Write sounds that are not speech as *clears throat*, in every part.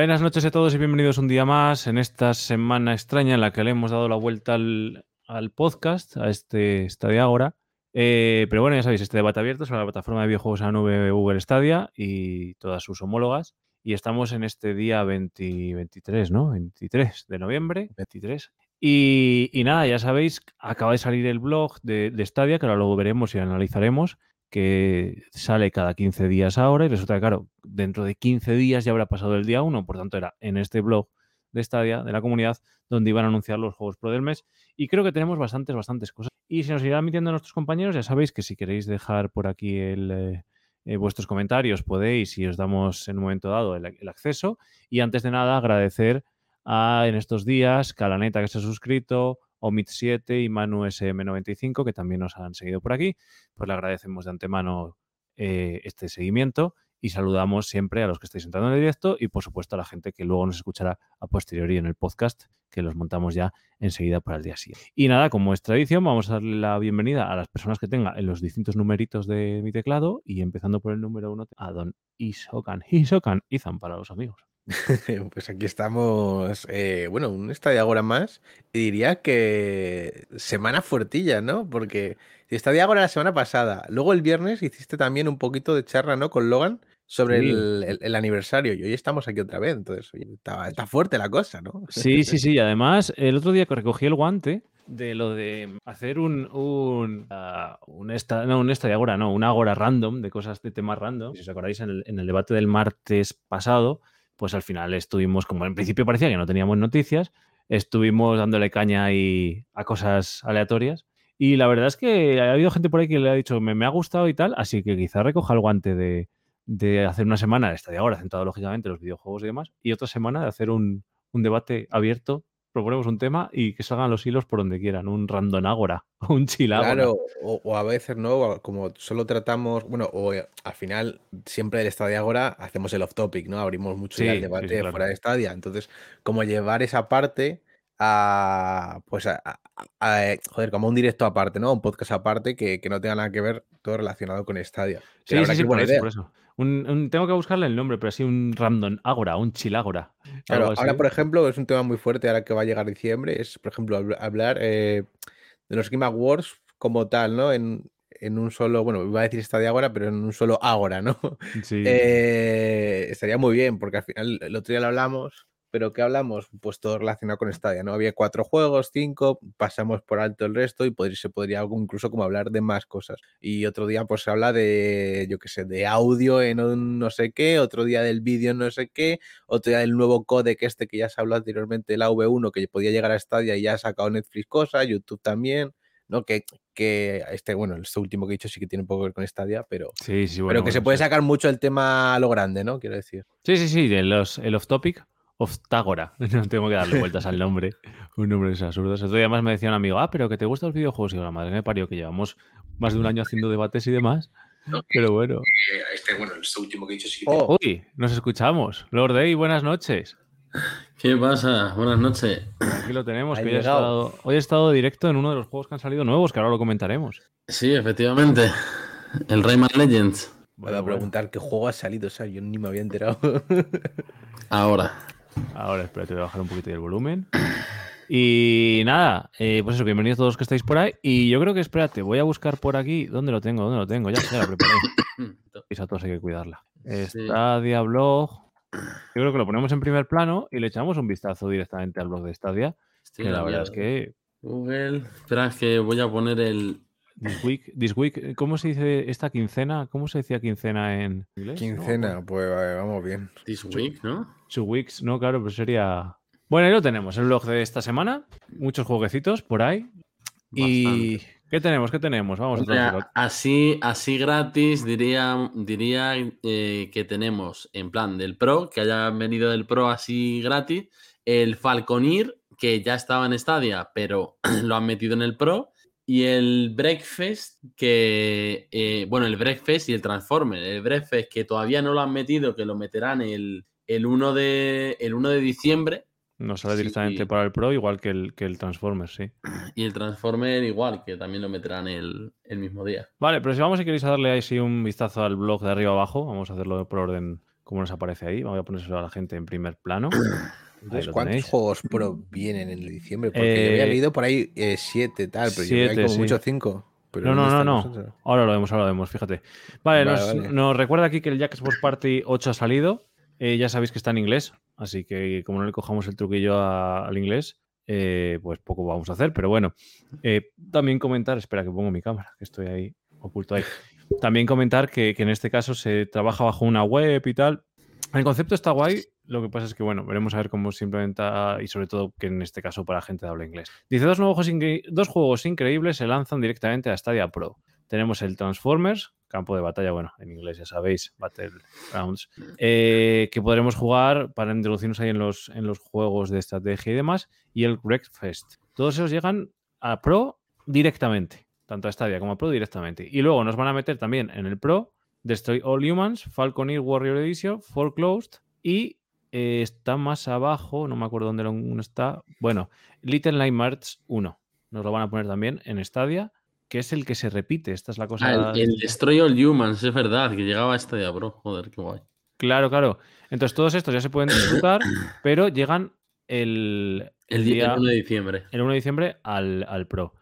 Buenas noches a todos y bienvenidos un día más en esta semana extraña en la que le hemos dado la vuelta al, podcast, a este Stadia ahora. Eh, pero bueno, ya sabéis, este debate abierto sobre la plataforma de videojuegos a nube Google Stadia y todas sus homólogas. Y estamos en este día 23, ¿no? 23 de noviembre, 23. Y, nada, ya sabéis, acaba de salir el blog de, de Stadia, que ahora lo veremos y analizaremos que sale cada 15 días ahora y resulta que, claro, dentro de 15 días ya habrá pasado el día 1, por tanto era en este blog de Stadia, de la comunidad, donde iban a anunciar los juegos pro del mes y creo que tenemos bastantes, bastantes cosas. Y si nos irán admitiendo nuestros compañeros, ya sabéis que si queréis dejar por aquí el, eh, eh, vuestros comentarios podéis y os damos en un momento dado el, el acceso. Y antes de nada, agradecer a en estos días Calaneta que se ha suscrito, Omit7 y Manu SM95, que también nos han seguido por aquí. Pues le agradecemos de antemano eh, este seguimiento y saludamos siempre a los que estáis entrando en el directo y por supuesto a la gente que luego nos escuchará a posteriori en el podcast que los montamos ya enseguida para el día siguiente. Y nada, como es tradición, vamos a darle la bienvenida a las personas que tenga en los distintos numeritos de mi teclado y empezando por el número uno a don Isokan. Isokan, Izan para los amigos. *laughs* Pues aquí estamos, eh, bueno, un estadio ahora más. Y diría que semana fuertilla, ¿no? Porque estadio ahora la semana pasada. Luego el viernes hiciste también un poquito de charla, ¿no? Con Logan sobre el, aniversario. Y hoy estamos aquí otra vez. Entonces, está, fuerte la cosa, ¿no? Sí, sí, sí. Y además, el otro día que recogí el guante de lo de hacer un un, uh, un, esta, no, un estadio ahora, no, una agora random de cosas de temas random. Si os acordáis en el, en el debate del martes pasado, pues al final estuvimos, como en principio parecía que no teníamos noticias, estuvimos dándole caña ahí a cosas aleatorias. Y la verdad es que ha habido gente por ahí que le ha dicho, me, ha gustado y tal, así que quizá recoja el guante de, de hacer una semana de estadio ahora, centrado lógicamente en los videojuegos y demás, y otra semana de hacer un, un debate abierto proponemos un tema y que salgan los hilos por donde quieran, un random ágora, *laughs* un chilágora. Claro, o, a veces no, como solo tratamos, bueno, o eh, al final siempre del estadio Agora hacemos el off topic, ¿no? Abrimos mucho el debate fuera de estadia. Entonces, como llevar esa parte a, pues, a, eh, joder, como un directo aparte, ¿no? Un podcast aparte que, que, no tenga nada que ver todo relacionado con Stadia. Sí, sí, sí, por eso, por eso. Un, tengo que buscarle el nombre, pero así un random agora, un chilágora. Claro, ahora, por ejemplo, es un tema muy fuerte ahora que va a llegar diciembre, es, por ejemplo, hablar eh, de los Game Awards como tal, ¿no? En, en un solo, bueno, iba a decir Stadia Agora, pero en un solo Agora, ¿no? Sí. Eh, estaría muy bien, porque al final el otro día lo hablamos pero ¿qué hablamos? Pues todo relacionado con Stadia, ¿no? Había cuatro juegos, cinco, pasamos por alto el resto y se podría incluso como hablar de más cosas. Y otro día pues se habla de, yo qué sé, de audio en un no sé qué, otro día del vídeo en no sé qué, otro día del nuevo codec este que ya se habló anteriormente, el AV1, que podía llegar a Stadia y ya ha sacado Netflix cosas, YouTube también. ¿no? Que, que este, bueno, este último que he dicho sí que tiene un poco que ver con Stadia, pero, sí, sí, bueno, pero que se puede sacar mucho el tema a lo grande, ¿no? Quiero decir. Sí, sí, sí, el off topic Oftágora. *laughs* No tengo que darle vueltas al nombre. *laughs* Un nombre es absurdo. Otro día más me decía un amigo, ah, pero que te gustan los videojuegos. Y yo, la madre me parió que llevamos más de un año haciendo debates y demás. pero bueno. Eh, este, bueno, este último que he dicho sí que oh, Uy, nos escuchamos. Lord Day, buenas noches. ¿Qué pasa? Buenas noches. Aquí lo tenemos. hoy, he estado, hoy he estado directo en uno de los juegos que han salido nuevos, que ahora lo comentaremos. Sí, efectivamente. El Rayman Legends. Voy a preguntar qué juego ha salido, o sea, yo ni me había enterado. Ahora. Ahora, espérate, voy a bajar un poquito el volumen. Y nada, eh, pues eso, bienvenidos todos los que estáis por ahí. Y yo creo que, espérate, voy a buscar por aquí. ¿Dónde lo tengo? ¿Dónde lo tengo? Ya, ya la preparé. *coughs* a todos hay que cuidarla. Stadia Blog. Yo creo que lo ponemos en primer plano y le echamos un vistazo directamente al blog de Stadia. que la verdad es que. Google. Espera, es que voy a poner el, This week, this week, ¿cómo se dice esta quincena? ¿Cómo se decía quincena en inglés? Quincena, pues vamos bien. This week, ¿no? Two weeks, no, claro, pues sería. Bueno, ahí lo tenemos, el blog de esta semana. Muchos jueguecitos por ahí. Y. ¿Qué tenemos? ¿Qué tenemos? Vamos a así, así gratis diría, diría eh, que tenemos en plan del Pro, que haya venido del Pro así gratis, el Falconir, que ya estaba en Stadia, pero *clears throat* lo han metido en el Pro, y el Breakfast, que, eh, bueno, el Breakfast y el Transformer. El Breakfast que todavía no lo han metido, que lo meterán el, el, 1, de, el 1 de diciembre. No sale directamente para el Pro, igual que el, que el Transformer, sí. *clears throat* Y el Transformer igual, que también lo meterán el, mismo día. Vale, pero si vamos, si queréis darle ahí sí un vistazo al blog de arriba abajo, vamos a hacerlo por orden cómo nos aparece ahí. Voy a ponérselo a la gente en primer plano. *clears throat* Entonces, ¿cuántos tenéis. juegos pro vienen en diciembre? Porque yo había Eh, leído por ahí eh, siete, tal, pero yo creo que siete, hay como sí. mucho cinco. Pero No, no, ¿dónde no, no. Ahora lo vemos, ahora lo vemos, fíjate. Vale, Vale, nos, vale. nos recuerda aquí que el Jack Sports Party 8 ha salido. Eh, ya sabéis que está en inglés, así que como no le cojamos el truquillo a- al inglés, eh, pues poco vamos a hacer. Pero bueno, también comentar, espera que pongo mi cámara, que estoy ahí oculto ahí. También comentar que, que en este caso se trabaja bajo una web y tal. El concepto está guay, lo que pasa es que, bueno, veremos a ver cómo se implementa y sobre todo que en este caso para gente de habla inglés. Dice, dos, nuevos dos juegos increíbles se lanzan directamente a Stadia Pro. Tenemos el Transformers, campo de batalla, bueno, en inglés ya sabéis, Battlegrounds, eh, que podremos jugar para introducirnos ahí en los, en los juegos de estrategia y demás, y el Wreckfest. Todos esos llegan a Pro directamente, tanto a Stadia como a Pro directamente. Y luego nos van a meter también en el Pro Destroy All Humans, Falconeer Warrior Edition, Foreclosed y eh, está más abajo, no me acuerdo dónde uno está. Bueno, Little Nightmares 1. Nos lo van a poner también en Stadia, que es el que se repite. Esta es la cosa. Ah, el, el Destroy All Humans, es verdad, que llegaba a Stadia Pro. Joder, qué guay. Claro, claro. Entonces todos estos ya se pueden disfrutar, *coughs* pero llegan el, El, el día día 1 de diciembre. el 1 de diciembre al, al Pro.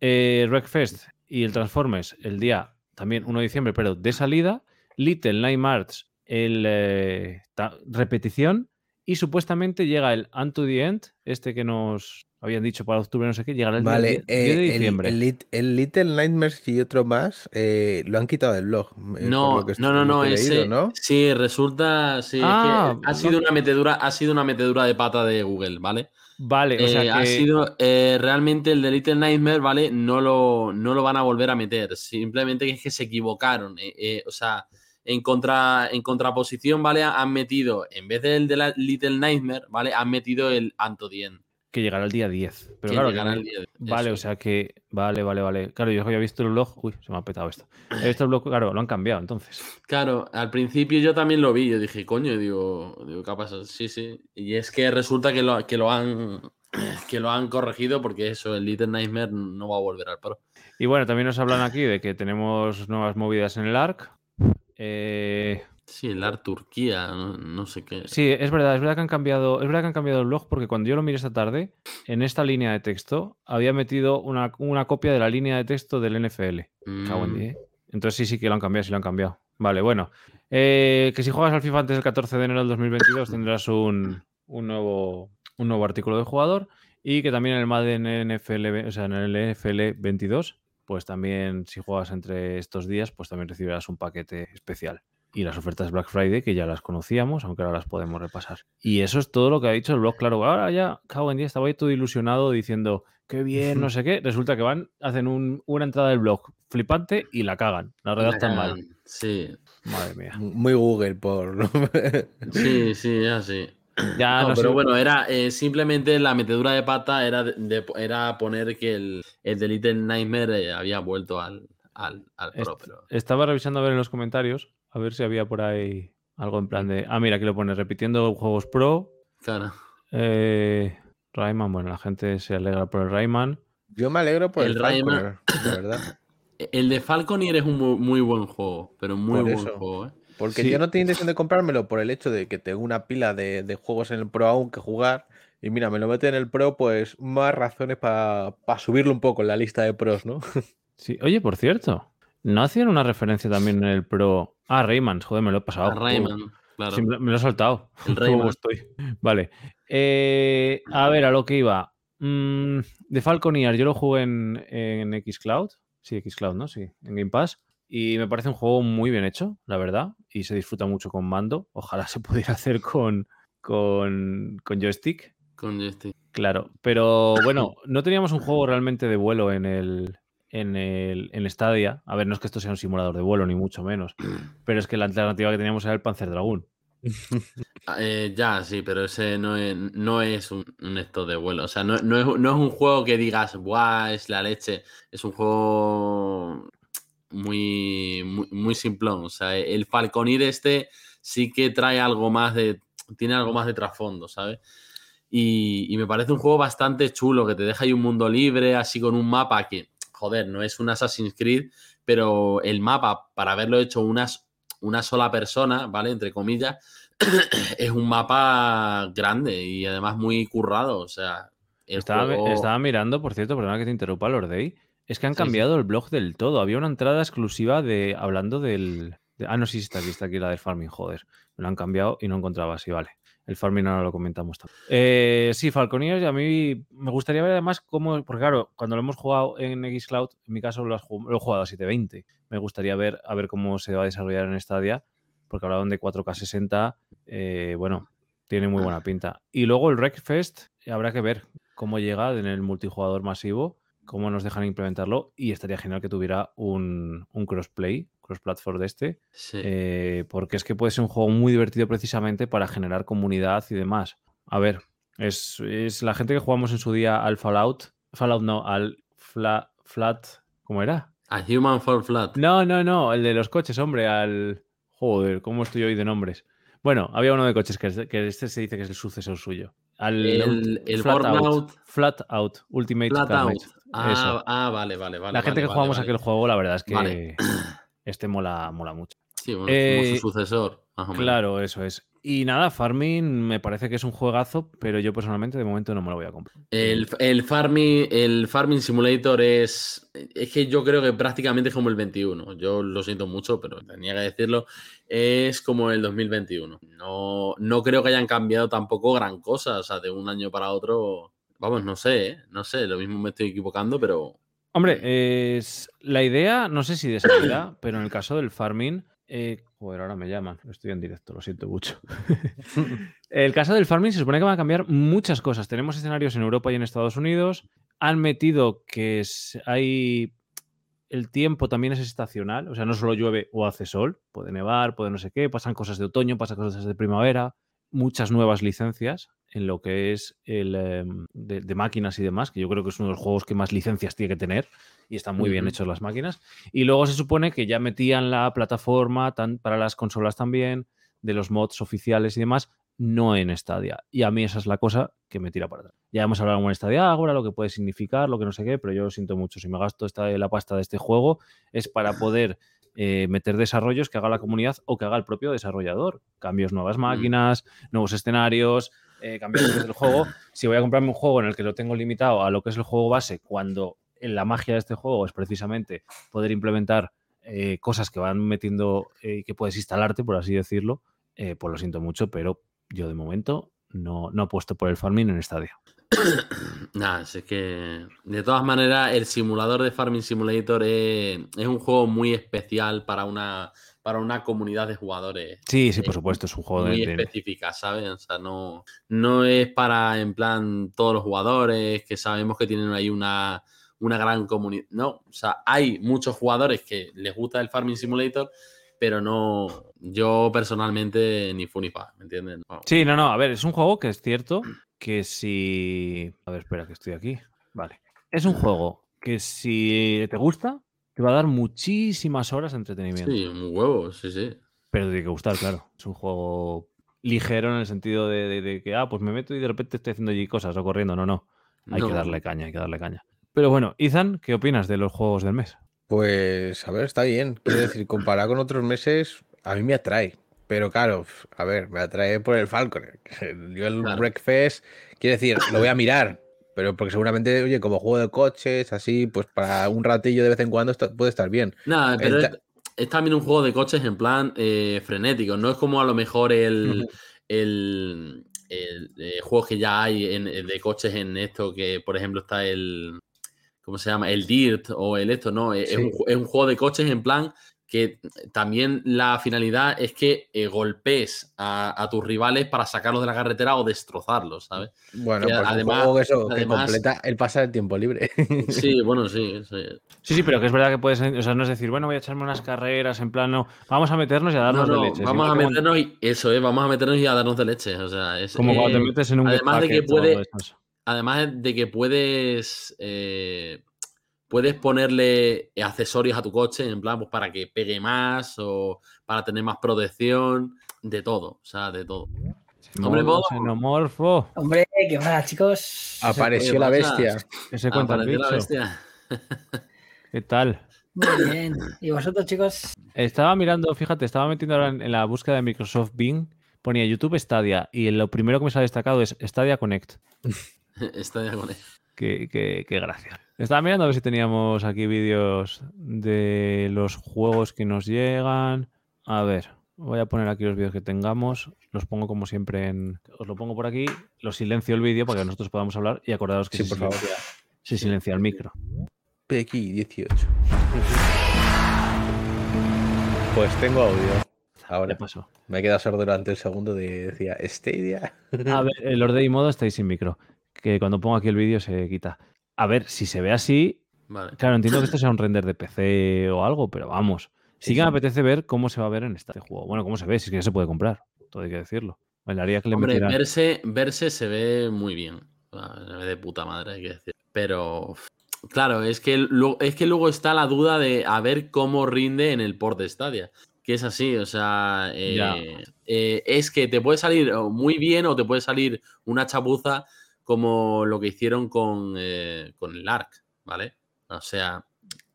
Eh, Wreckfest y el Transformers el día también 1 de diciembre, pero de salida. Little Nightmares el eh, repetición. Y supuestamente llega el Unto the End, este que nos habían dicho para octubre, no sé qué, llegará el Vale, 10 10 eh, de el, diciembre. el Lit- el Little Nightmares y otro más eh, lo han quitado del blog. eh, No, no, no, no, ese, leído, ¿no? sí, resulta, sí, es que Ah, ha no. sido una metedura, ha sido una metedura de pata de Google, ¿vale? Vale, o sea Eh, ha que- sido eh, realmente el de Little Nightmare, ¿vale? No lo, no lo van a volver a meter. Simplemente es que se equivocaron. eh, eh, o sea, en, contra, en contraposición, ¿vale? Han metido, en vez del de la Little Nightmare, ¿vale? Han metido el Antodien. que llegará el día 10. Pero que claro, llegará el día Vale, eso o sea que. Vale, vale, vale. Claro, yo había visto el blog. Uy, se me ha petado esto. He visto el blog, claro, lo han cambiado entonces. Claro, al principio yo también lo vi. Yo dije, coño, digo, digo ¿qué ha pasado? Sí, sí. Y es que resulta que lo, que lo han *clears throat* que lo han corregido porque eso, el Little Nightmare no va a volver al pro. Y bueno, también nos hablan aquí de que tenemos nuevas movidas en el ARC. Eh, Sí, el Art Turquía, no, no sé qué. sí, es verdad, es verdad que han cambiado, es verdad que han cambiado el blog porque cuando yo lo miré esta tarde, en esta línea de texto había metido una, una copia de la línea de texto del NFL. Mm, diez. Entonces sí, sí que lo han cambiado, sí lo han cambiado. Vale, bueno. Eh, que si juegas al FIFA antes del 14 de enero del 2022 tendrás un, un nuevo, un nuevo artículo de jugador y que también en el Madden NFL, o sea, en el NFL 22, pues también si juegas entre estos días, pues también recibirás un paquete especial. Y las ofertas Black Friday, que ya las conocíamos, aunque ahora las podemos repasar. Y eso es todo lo que ha dicho el blog. Claro, ahora ya, cago en día, estaba ahí todo ilusionado diciendo, qué bien, no sé qué. Resulta que van, hacen un- una entrada del blog flipante y la cagan. La redactan mal. Sí, Madre mía. Muy Google por. sí, sí, así. Ya No, no, pero sé- bueno, era eh, simplemente la metedura de pata era, de- de- era poner que el, el de Little Nightmare eh, había vuelto al, al, al Pro. Est- Pero... Estaba revisando a ver en los comentarios, a ver si había por ahí algo en plan de. Ah, mira, aquí lo pone repitiendo juegos pro. Claro. Eh, Rayman, bueno, la gente se alegra por el Rayman. Yo me alegro por el, El Rayman- Falconer, la verdad. *coughs* El de Falconeer es un mu- muy, buen juego, pero muy Por buen eso. juego, ¿eh? Porque Sí. yo no tenía intención de comprármelo por el hecho de que tengo una pila de, de juegos en el Pro aún que jugar. Y mira, me lo mete en el Pro, pues más razones para subirlo un poco en la lista de pros, ¿no? *laughs* Sí. Oye, por cierto, ¿no hacían una referencia también en el pro? Ah, Rayman, joder, me lo he pasado. A Rayman, claro. Sí, me lo- he soltado. *laughs* El ¿Cómo Rayman. estoy? Vale. Eh, a ver, a lo que iba. Mm, de Falconeer, yo lo jugué en, en Xcloud. Sí, Xcloud, ¿no? Sí, en Game Pass. Y me parece un juego muy bien hecho, la verdad. Y se disfruta mucho con mando. Ojalá *laughs* se pudiera hacer con, con, con joystick. Con joystick. Claro. Pero *coughs* bueno, no teníamos un juego realmente de vuelo en el, en el en Stadia. A ver, no es que esto sea un simulador de vuelo, ni mucho menos. *coughs* Pero es que la alternativa que teníamos era el Panzer Dragoon. *laughs* Ah, eh, ya, sí, pero ese no es, no es un, un esto de vuelo. O sea, no, no es, no es un juego que digas, ¡buah! Es la leche. Es un juego muy, muy, muy simplón. O sea, el Falconir este sí que trae algo más de. Tiene algo más de trasfondo, ¿sabes? Y, y me parece un juego bastante chulo, que te deja ahí un mundo libre, así con un mapa que, joder, no es un Assassin's Creed, pero el mapa, para haberlo hecho unas una sola persona, ¿vale? Entre comillas, *clears throat* es un mapa grande y además muy currado. O sea, Estaba, juego- estaba mirando, por cierto, perdona que te interrumpa, Lord Day. Es que han Sí, sí. cambiado el blog del todo. Había una entrada exclusiva de hablando del. de- ah, no, sí, está aquí, está aquí la del farming, joder. Me lo han cambiado y no encontraba así, vale. El farming ahora lo comentamos también. Eh, sí, Falconeers, a mí me gustaría ver además cómo. Porque claro, cuando lo hemos jugado en Xcloud, en mi caso lo, has jug- lo he jugado a 720. Me gustaría ver a ver cómo se va a desarrollar en Stadia, porque hablaban de 4K 60. eh, bueno, tiene muy buena pinta. Y luego el Wreckfest, habrá que ver cómo llega en el multijugador masivo, cómo nos dejan implementarlo y estaría genial que tuviera un, un crossplay, cross-platform de este, Sí. eh, porque es que puede ser un juego muy divertido precisamente para generar comunidad y demás. A ver, es, es la gente que jugamos en su día al Fallout, Fallout no, al Fla- Flat, ¿cómo era? A Human Fall Flat. No, no, no, el de los coches, hombre, al... Joder, ¿cómo estoy hoy de nombres? Bueno, había uno de coches que, que este se dice que es el sucesor suyo. Al El- el Flat Out. Flat Out, Ultimate Flat. Out. Ah, ah, vale, vale, vale. La gente vale, que jugamos vale, aquel juego, la verdad es que Vale. este mola, mola mucho. Sí, bueno, Eh, como su sucesor, más o menos. Claro, eso es. Y nada, Farming me parece que es un juegazo, pero yo personalmente de momento no me lo voy a comprar. El, el, farming, el Farming Simulator es. Es que yo creo que prácticamente es como el 21. Yo lo siento mucho, pero tenía que decirlo. Es como el 2021. No, no creo que hayan cambiado tampoco gran cosa. O sea, de un año para otro. Vamos, no sé, ¿eh? no sé. Lo mismo me estoy equivocando, pero. Hombre, es la idea, no sé si de salida, *coughs* pero en el caso del farming, eh, joder, ahora me llaman, estoy en directo, lo siento mucho. *laughs* *laughs* el caso del farming se supone que van a cambiar muchas cosas. Tenemos escenarios en Europa y en Estados Unidos. Han metido que hay el tiempo también es estacional, o sea, no solo llueve o hace sol, puede nevar, puede no sé qué, pasan cosas de otoño, pasan cosas de primavera, muchas nuevas licencias en lo que es el em, de, de máquinas y demás, que yo creo que es uno de los juegos que más licencias tiene que tener y están muy bien hechos las máquinas. Y luego se supone que ya metían la plataforma tan, para las consolas también, de los mods oficiales y demás, no en Stadia. Y a mí esa es la cosa que me tira para atrás. Ya hemos hablado en Stadia ahora, lo que puede significar, lo que no sé qué, pero yo lo siento mucho. Si me gasto esta, la pasta de este juego es para poder eh, meter desarrollos que haga la comunidad o que haga el propio desarrollador. Cambios nuevas máquinas, nuevos escenarios, eh, cambios del juego. Si voy a comprarme un juego en el que lo tengo limitado a lo que es el juego base, cuando la magia de este juego es precisamente poder implementar eh, cosas que van metiendo eh, y que puedes instalarte, por así decirlo, eh, pues lo siento mucho, pero yo de momento no, no apuesto por el farming en Stadia. *coughs* Nada, es que de todas maneras el simulador de Farming Simulator es, es un juego muy especial para una, para una comunidad de jugadores Sí, sí, por supuesto, es un juego muy de- específica, ¿sabes? O sea, no, no es para, en plan, todos los jugadores que sabemos que tienen ahí una, una gran comunidad. No, o sea, hay muchos jugadores que les gusta el Farming Simulator, pero no, yo personalmente ni fu ni fa, ¿me entiendes? No. Sí, no, no, a ver, es un juego que es cierto que si... A ver, espera, que estoy aquí. Vale. Es un juego que si te gusta, te va a dar muchísimas horas de entretenimiento. Sí, un huevo, sí, sí. Pero te tiene que gustar, claro. Es un juego ligero en el sentido de, de- de que, ah, pues me meto y de repente estoy haciendo allí cosas o corriendo. No, no. Hay que darle caña, hay que darle caña. Pero bueno, Ethan, ¿qué opinas de los juegos del mes? Pues, a ver, está bien. Quiero decir, comparado con otros meses, a mí me atrae. Pero claro, a ver, me atrae por el Falcon. *laughs* Yo el Claro. Breakfast, quiero decir, lo voy a mirar. Pero porque seguramente, oye, como juego de coches, así, pues para un ratillo de vez en cuando esto puede estar bien. Nada, pero El es, es también un juego de coches en plan eh, frenético. No es como a lo mejor el, el, el, eh, juego que ya hay en- de coches en esto, que por ejemplo está el. ¿Cómo se llama? El Dirt o el esto, no. Es, es un, Sí. ju- es un juego de coches en plan que también la finalidad es que eh, golpees a, a tus rivales para sacarlos de la carretera o destrozarlos, ¿sabes? Bueno, Que pues además- un juego que, eso, que además- completa el pasar el tiempo libre. *laughs* Sí, bueno, sí. sí. Sí, sí, pero que es verdad que puedes, o sea, no es decir, bueno, voy a echarme unas carreras en plan, no, vamos a meternos y a No, darnos no, de leche. vamos a meternos y eso es, vamos a meternos y a darnos de leche. O sea, es, Como cuando te eh, metes en un además de que Get Packet o puede- algo de eso. además de que puedes eh, puedes ponerle accesorios a tu coche en plan pues para que pegue más o para tener más protección de todo o sea de todo Hombre, xenomorfo, Hombre, qué pasa, chicos. Apareció ¿qué la bestia. que se cuenta el Apareció la bicho. bestia. ¿Qué tal? Muy bien. ¿Y vosotros, chicos? Estaba mirando, fíjate, estaba metiendo ahora en, en la búsqueda de Microsoft Bing, ponía YouTube Stadia y lo primero que me sale destacado es Stadia Connect. *laughs* De acuerdo. Qué, qué- qué gracia. Estaba mirando a ver si teníamos aquí vídeos de los juegos que nos llegan. A ver, voy a poner aquí los vídeos que tengamos. Los pongo como siempre en. Os lo pongo por aquí. Lo silencio el vídeo para que nosotros podamos hablar y acordaros que Sí, se, por favor. silencia, se silencia el micro. PX 18. Pues tengo audio. Ahora ¿Qué pasó? me he quedado sordo durante el segundo de decía Stadia. A ver, el Orde y modo estáis sin micro. Que cuando pongo aquí el vídeo se quita. A ver, si se ve así, Vale. claro, entiendo que *clears throat* esto sea un render de PC o algo, pero vamos. Sí Sí, que me apetece ver cómo se va a ver en este juego. Bueno, cómo se ve, si es que ya se puede comprar. Todo hay que decirlo. Que le Hombre, metieran- verse, verse se ve muy bien. Ah, Se ve de puta madre, hay que decir. Pero, claro, es que, luego, es que luego está la duda de a ver cómo rinde en el port de Stadia. Que es así, o sea, eh, eh, es que te puede salir muy bien o te puede salir una chapuza como lo que hicieron con, eh, con el ARC, ¿vale? O sea,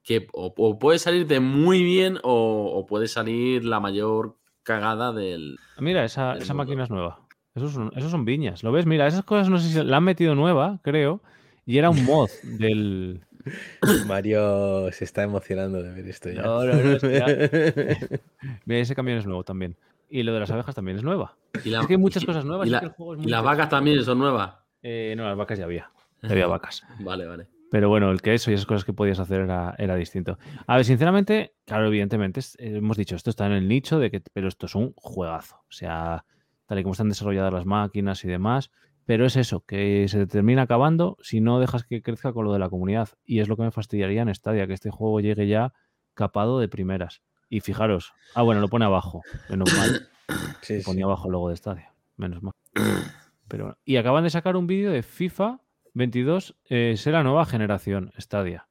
que o, o puede salirte muy bien o, o puede salir la mayor cagada del... Ah, Mira, esa, del esa máquina es nueva. Esos son, esos son viñas. ¿Lo ves? Mira, esas cosas no sé si la han metido nueva, creo. Y era un mod *laughs* del. *laughs* Mario se está emocionando de ver esto ya. No, no, no, *laughs* Mira, ese camión es nuevo también. Y lo de las abejas también es nueva. y la- es que hay muchas y- cosas nuevas. y es la- que el juego es Y las vacas también son nuevas. Eh, no, las vacas ya había. Ya había vacas. Vale, vale. Pero bueno, el que eso y esas cosas que podías hacer era, era distinto. A ver, sinceramente, claro, evidentemente, es- eh, hemos dicho, esto está en el nicho de que, pero esto es un juegazo. O sea, tal y como están desarrolladas las máquinas y demás. Pero es eso, que se te termina acabando si no dejas que crezca con lo de la comunidad. Y es lo que me fastidiaría en Stadia, que este juego llegue ya capado de primeras. Y fijaros, ah, bueno, lo pone abajo, menos mal. *coughs* Sí, sí. Ponía abajo el logo de Stadia, menos mal. *coughs* Pero, bueno. y acaban de sacar un vídeo de FIFA 22, eh, será nueva generación Stadia.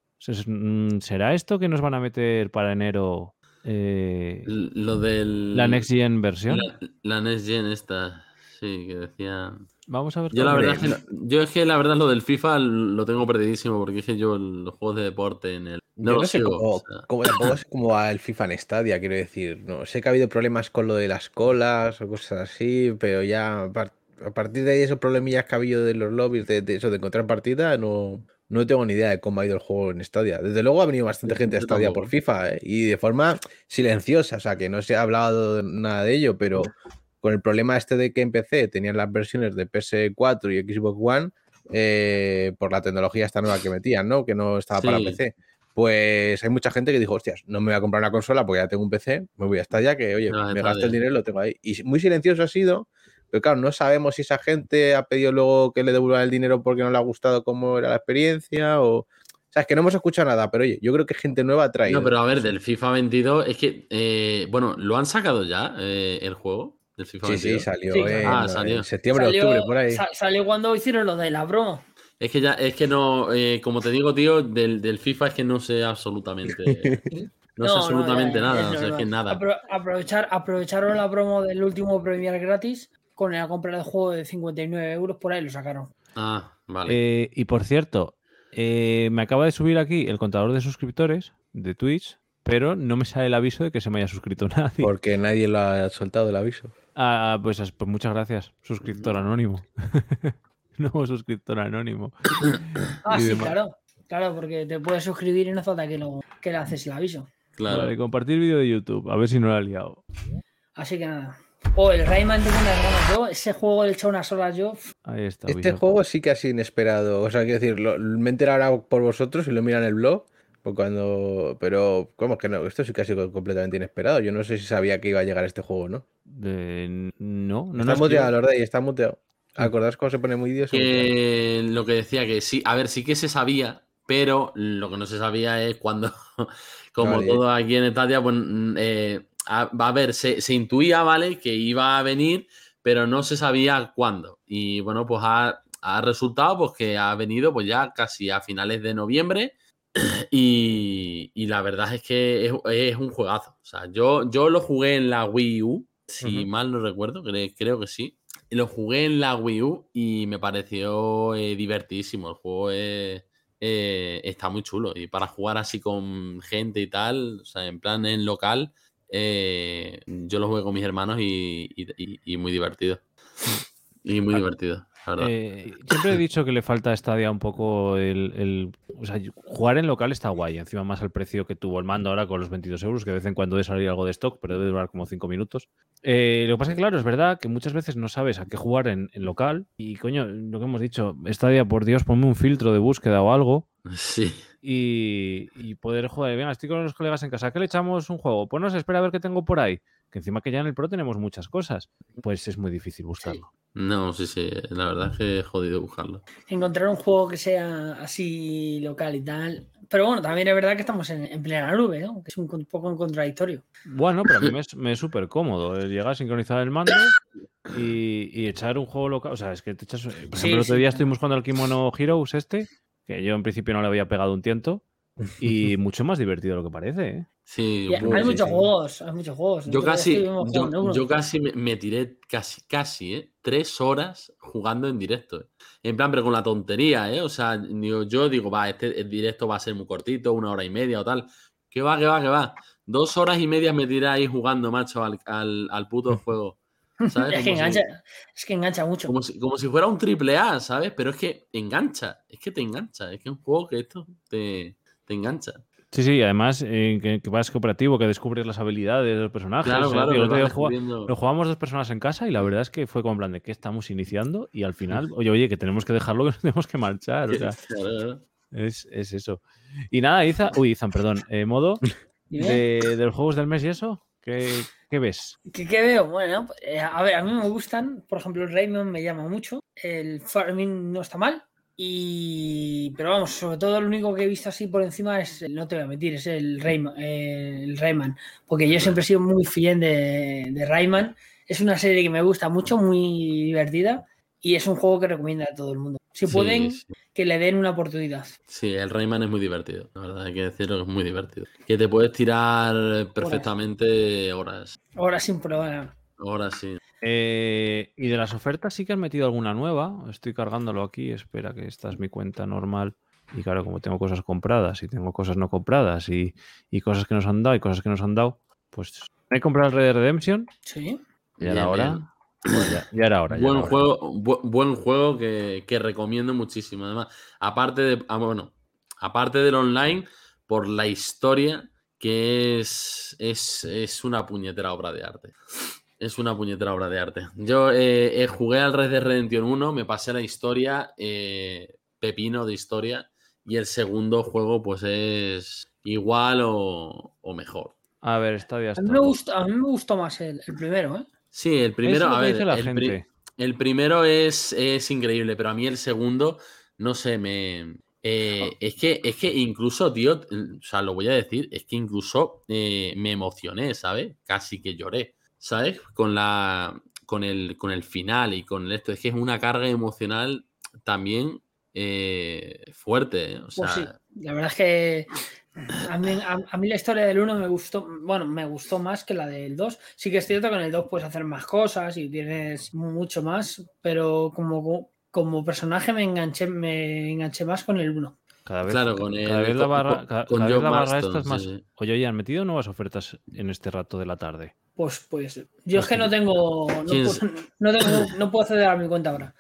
Mm, ¿Será esto que nos van a meter para enero eh, Lo del. la Next Gen versión? La, la Next Gen esta. Sí, que decía. Vamos a ver. Yo la verdad, es que, yo es que la verdad lo del FIFA lo tengo perdidísimo porque es que yo los juegos de deporte en el. No, Yo lo no sé sigo, cómo, o sea, cómo- tampoco sé cómo va el FIFA en Stadia, quiero decir. No, sé que ha habido problemas con lo de las colas o cosas así, pero ya a partir de ahí esos problemillas que ha habido de los lobbies, de, de eso, de encontrar partida, no, no tengo ni idea de cómo ha ido el juego en Stadia. Desde luego ha venido bastante gente a Stadia por. FIFA ¿eh? y de forma silenciosa, o sea que no se ha hablado nada de ello, pero con el problema este de que en PC tenían las versiones de PS4 y Xbox One eh, por la tecnología esta nueva que metían, ¿no? Que no estaba para. PC. Pues hay mucha gente que dijo, hostias, no me voy a comprar una consola porque ya tengo un PC, me voy a Stadia, que oye, Me gasto el dinero y lo tengo ahí. Y muy silencioso ha sido, pero claro, no sabemos si esa gente ha pedido luego que le devuelvan el dinero porque no le ha gustado cómo era la experiencia o... O sea, es que no hemos escuchado nada, pero oye, yo creo que gente nueva ha traído. No, pero a ver, del FIFA 22 es que. eh, bueno, ¿lo han sacado ya eh, el juego? Del FIFA Sí, sí, 22. salió, Sí, en, Ah, en salió. septiembre, Salió- octubre, por ahí. sa- salió cuando hicieron lo de la broma. Es que ya, es que no, eh, como te digo, tío, del, del FIFA es que no sé absolutamente. *laughs* No, sé absolutamente ya, ya, nada, es o sea, es normal. que nada. Apro- aprovechar, aprovecharon la promo del último Premier gratis con la compra del juego de 59 euros, por ahí lo sacaron. Ah, vale. Eh, y por cierto, eh, me acaba de subir aquí el contador de suscriptores de Twitch, pero no me sale el aviso de que se me haya suscrito *laughs* nadie. Porque nadie lo ha soltado el aviso. Ah, pues, as- pues muchas gracias, suscriptor anónimo. *laughs* Nuevo suscriptor anónimo. *coughs* Ah, Y sí, demás. claro. Claro, porque te puedes suscribir y no hace falta que, lo, que le haces el aviso. claro. Vale, compartir vídeo de YouTube, a ver si no lo ha liado. Así que nada. O el Rayman tengo unas ganas yo. Ese juego le he echado unas horas yo. Ahí está. Este juego sí que ha sido inesperado. O sea, quiero decir, lo, me he enterado ahora por vosotros y lo miran en el blog. Pues cuando. Pero, ¿cómo que no? Esto sí que ha sido completamente inesperado. Yo no sé si sabía que iba a llegar este juego, ¿no? De- No, no está nos muteado, Lordey, está muteado. ¿Acordáis cómo se pone muy Dios? Que lo que decía que sí, a ver, sí que se sabía, pero lo que no se sabía es cuando, *laughs* como Vale. todo aquí en Estadia, pues mm, eh, a, va a ver, se, se intuía, ¿vale? Que iba a venir, pero no se sabía cuándo. Y bueno, pues ha, ha resultado pues que ha venido pues ya casi a finales de noviembre. *clears throat* Y, y la verdad es que es, es un juegazo. O sea, yo, yo lo jugué en la Wii U, si mal no recuerdo, cre- creo que sí. Lo jugué en la Wii U y me pareció eh, divertidísimo. El juego es, eh, está muy chulo. Y para jugar así con gente y tal, o sea, en plan en local, eh, yo lo juego con mis hermanos y, y- y muy divertido. Y muy Ah, divertido, la verdad. Eh, siempre he dicho que le falta a Stadia un poco el, el- O sea, jugar en local está guay. Encima más el precio que tuvo el mando ahora con los 22 euros, que de vez en cuando debe salir algo de stock, pero debe durar como 5 minutos. Eh, lo que pasa es que, claro, es verdad que muchas veces no sabes a qué jugar en, en local. Y, coño, lo que hemos dicho, Stadia, por Dios, ponme un filtro de búsqueda o algo. *laughs* Sí. Y, y poder jugar. Venga, estoy con los colegas en casa, ¿qué le echamos un juego? Pues no sé, espera a ver qué tengo por ahí. Que encima que ya en el Pro tenemos muchas cosas. Pues es muy difícil buscarlo. No, sí, sí. La verdad es que he jodido buscarlo. Encontrar un juego que sea así local y tal. Pero bueno, también es verdad que estamos en, en plena nube, ¿no? Que es un, poco contradictorio. Bueno, pero a mí *laughs* me es, me es súper cómodo. eh, Llegar a sincronizar el mando y, y echar un juego local. O sea, es que te echas. Por ejemplo, Sí, el otro sí, día claro. estuvimos jugando al Kimono Heroes este, que yo en principio no le había pegado un tiento. Y *laughs* mucho más divertido de lo que parece, ¿eh? Sí, Y hay sí, muchos sí. juegos, hay muchos juegos. Yo casi, yo, yo casi me, me tiré casi, casi, ¿eh? Tres horas jugando en directo. ¿eh? En plan, pero con la tontería, ¿eh? O sea, digo, yo digo, va, este el directo va a ser muy cortito, una hora y media o tal. Que va, que va, que va. Dos horas y media me tiré ahí jugando, macho, al, al, al puto juego. ¿Sabes? Es que si- engancha, es que engancha mucho. Como si, como si fuera un triple A, ¿sabes? Pero es que engancha, es que te engancha, es que es un juego que esto te, te engancha. Sí, sí, además eh, que, que vas cooperativo, que descubres las habilidades de los personajes. Claro, claro, tío, lo otro día vas jugaba- descubriendo. Lo jugamos dos personas en casa y la verdad es que fue como en plan de que estamos iniciando y al final, oye, oye, que tenemos que dejarlo, que nos tenemos que marchar. O sea, es, es eso. Y nada, Izan, uy, Izan, perdón, eh, modo *laughs* de, de los juegos del mes y eso, ¿qué, qué ves? ¿Qué, qué veo? Bueno, eh, a ver, a mí me gustan, por ejemplo, el Rayman me llama mucho, el Farming no está mal, y pero vamos, sobre todo lo único que he visto así por encima es, el- no te voy a mentir, es el Rayman, eh, el Rayman porque yo siempre he sido muy fiel de, de Rayman, es una serie que me gusta mucho, muy divertida, y es un juego que recomiendo a todo el mundo. Si pueden, sí. que le den una oportunidad. Sí, el Rayman es muy divertido, la verdad, hay que decirlo que es muy divertido. Que te puedes tirar perfectamente horas. Ahora sin prueba. Horas, sí. Eh, y de las ofertas sí que han metido alguna nueva. Estoy cargándolo aquí. Espera que esta es mi cuenta normal. Y claro, como tengo cosas compradas y tengo cosas no compradas y, y cosas que nos han dado y cosas que nos han dado, pues he comprado el Red Dead Redemption. Sí. Ya Bien, hora. bien. Pues ya, ya era hora. ya Buen era hora. juego, bu- buen juego que, que recomiendo muchísimo. Además, aparte de, ah, bueno, aparte del online, por la historia, que es, es, es una puñetera obra de arte. Es una puñetera obra de arte. Yo eh, eh, jugué al Red Dead Redemption 1, me pasé la historia, eh, pepino de historia, y el segundo juego, pues es igual o, o mejor. A ver, está ya A mí me gustó, a mí me gustó más el, el primero, ¿eh? Sí, el primero, a ver, el pri- gente. El primero es, es increíble, pero a mí el segundo, no sé, me. eh, es, que, es que incluso, tío, o sea, lo voy a decir, es que incluso eh, me emocioné, ¿sabes? Casi que lloré, ¿sabes? Con la. Con el, con el final y con esto. Es que es una carga emocional también eh, fuerte. ¿eh? O sea, Pues sí, la verdad es que a mí, a- a mí la historia del 1 me gustó, bueno, me gustó más que la del 2. Sí que es cierto que en el 2 puedes hacer más cosas y tienes mucho más, pero como, como personaje me enganché, me enganché más con el 1. Cada vez, Claro, con cada el- vez la con- barra, con- con cada vez John la barra esta es más. sí, sí. Oye, oye, han metido nuevas ofertas en este rato de la tarde. Pues, pues, yo es que no tengo, no ¿Quién puedo, no tengo, no puedo acceder a mi cuenta ahora.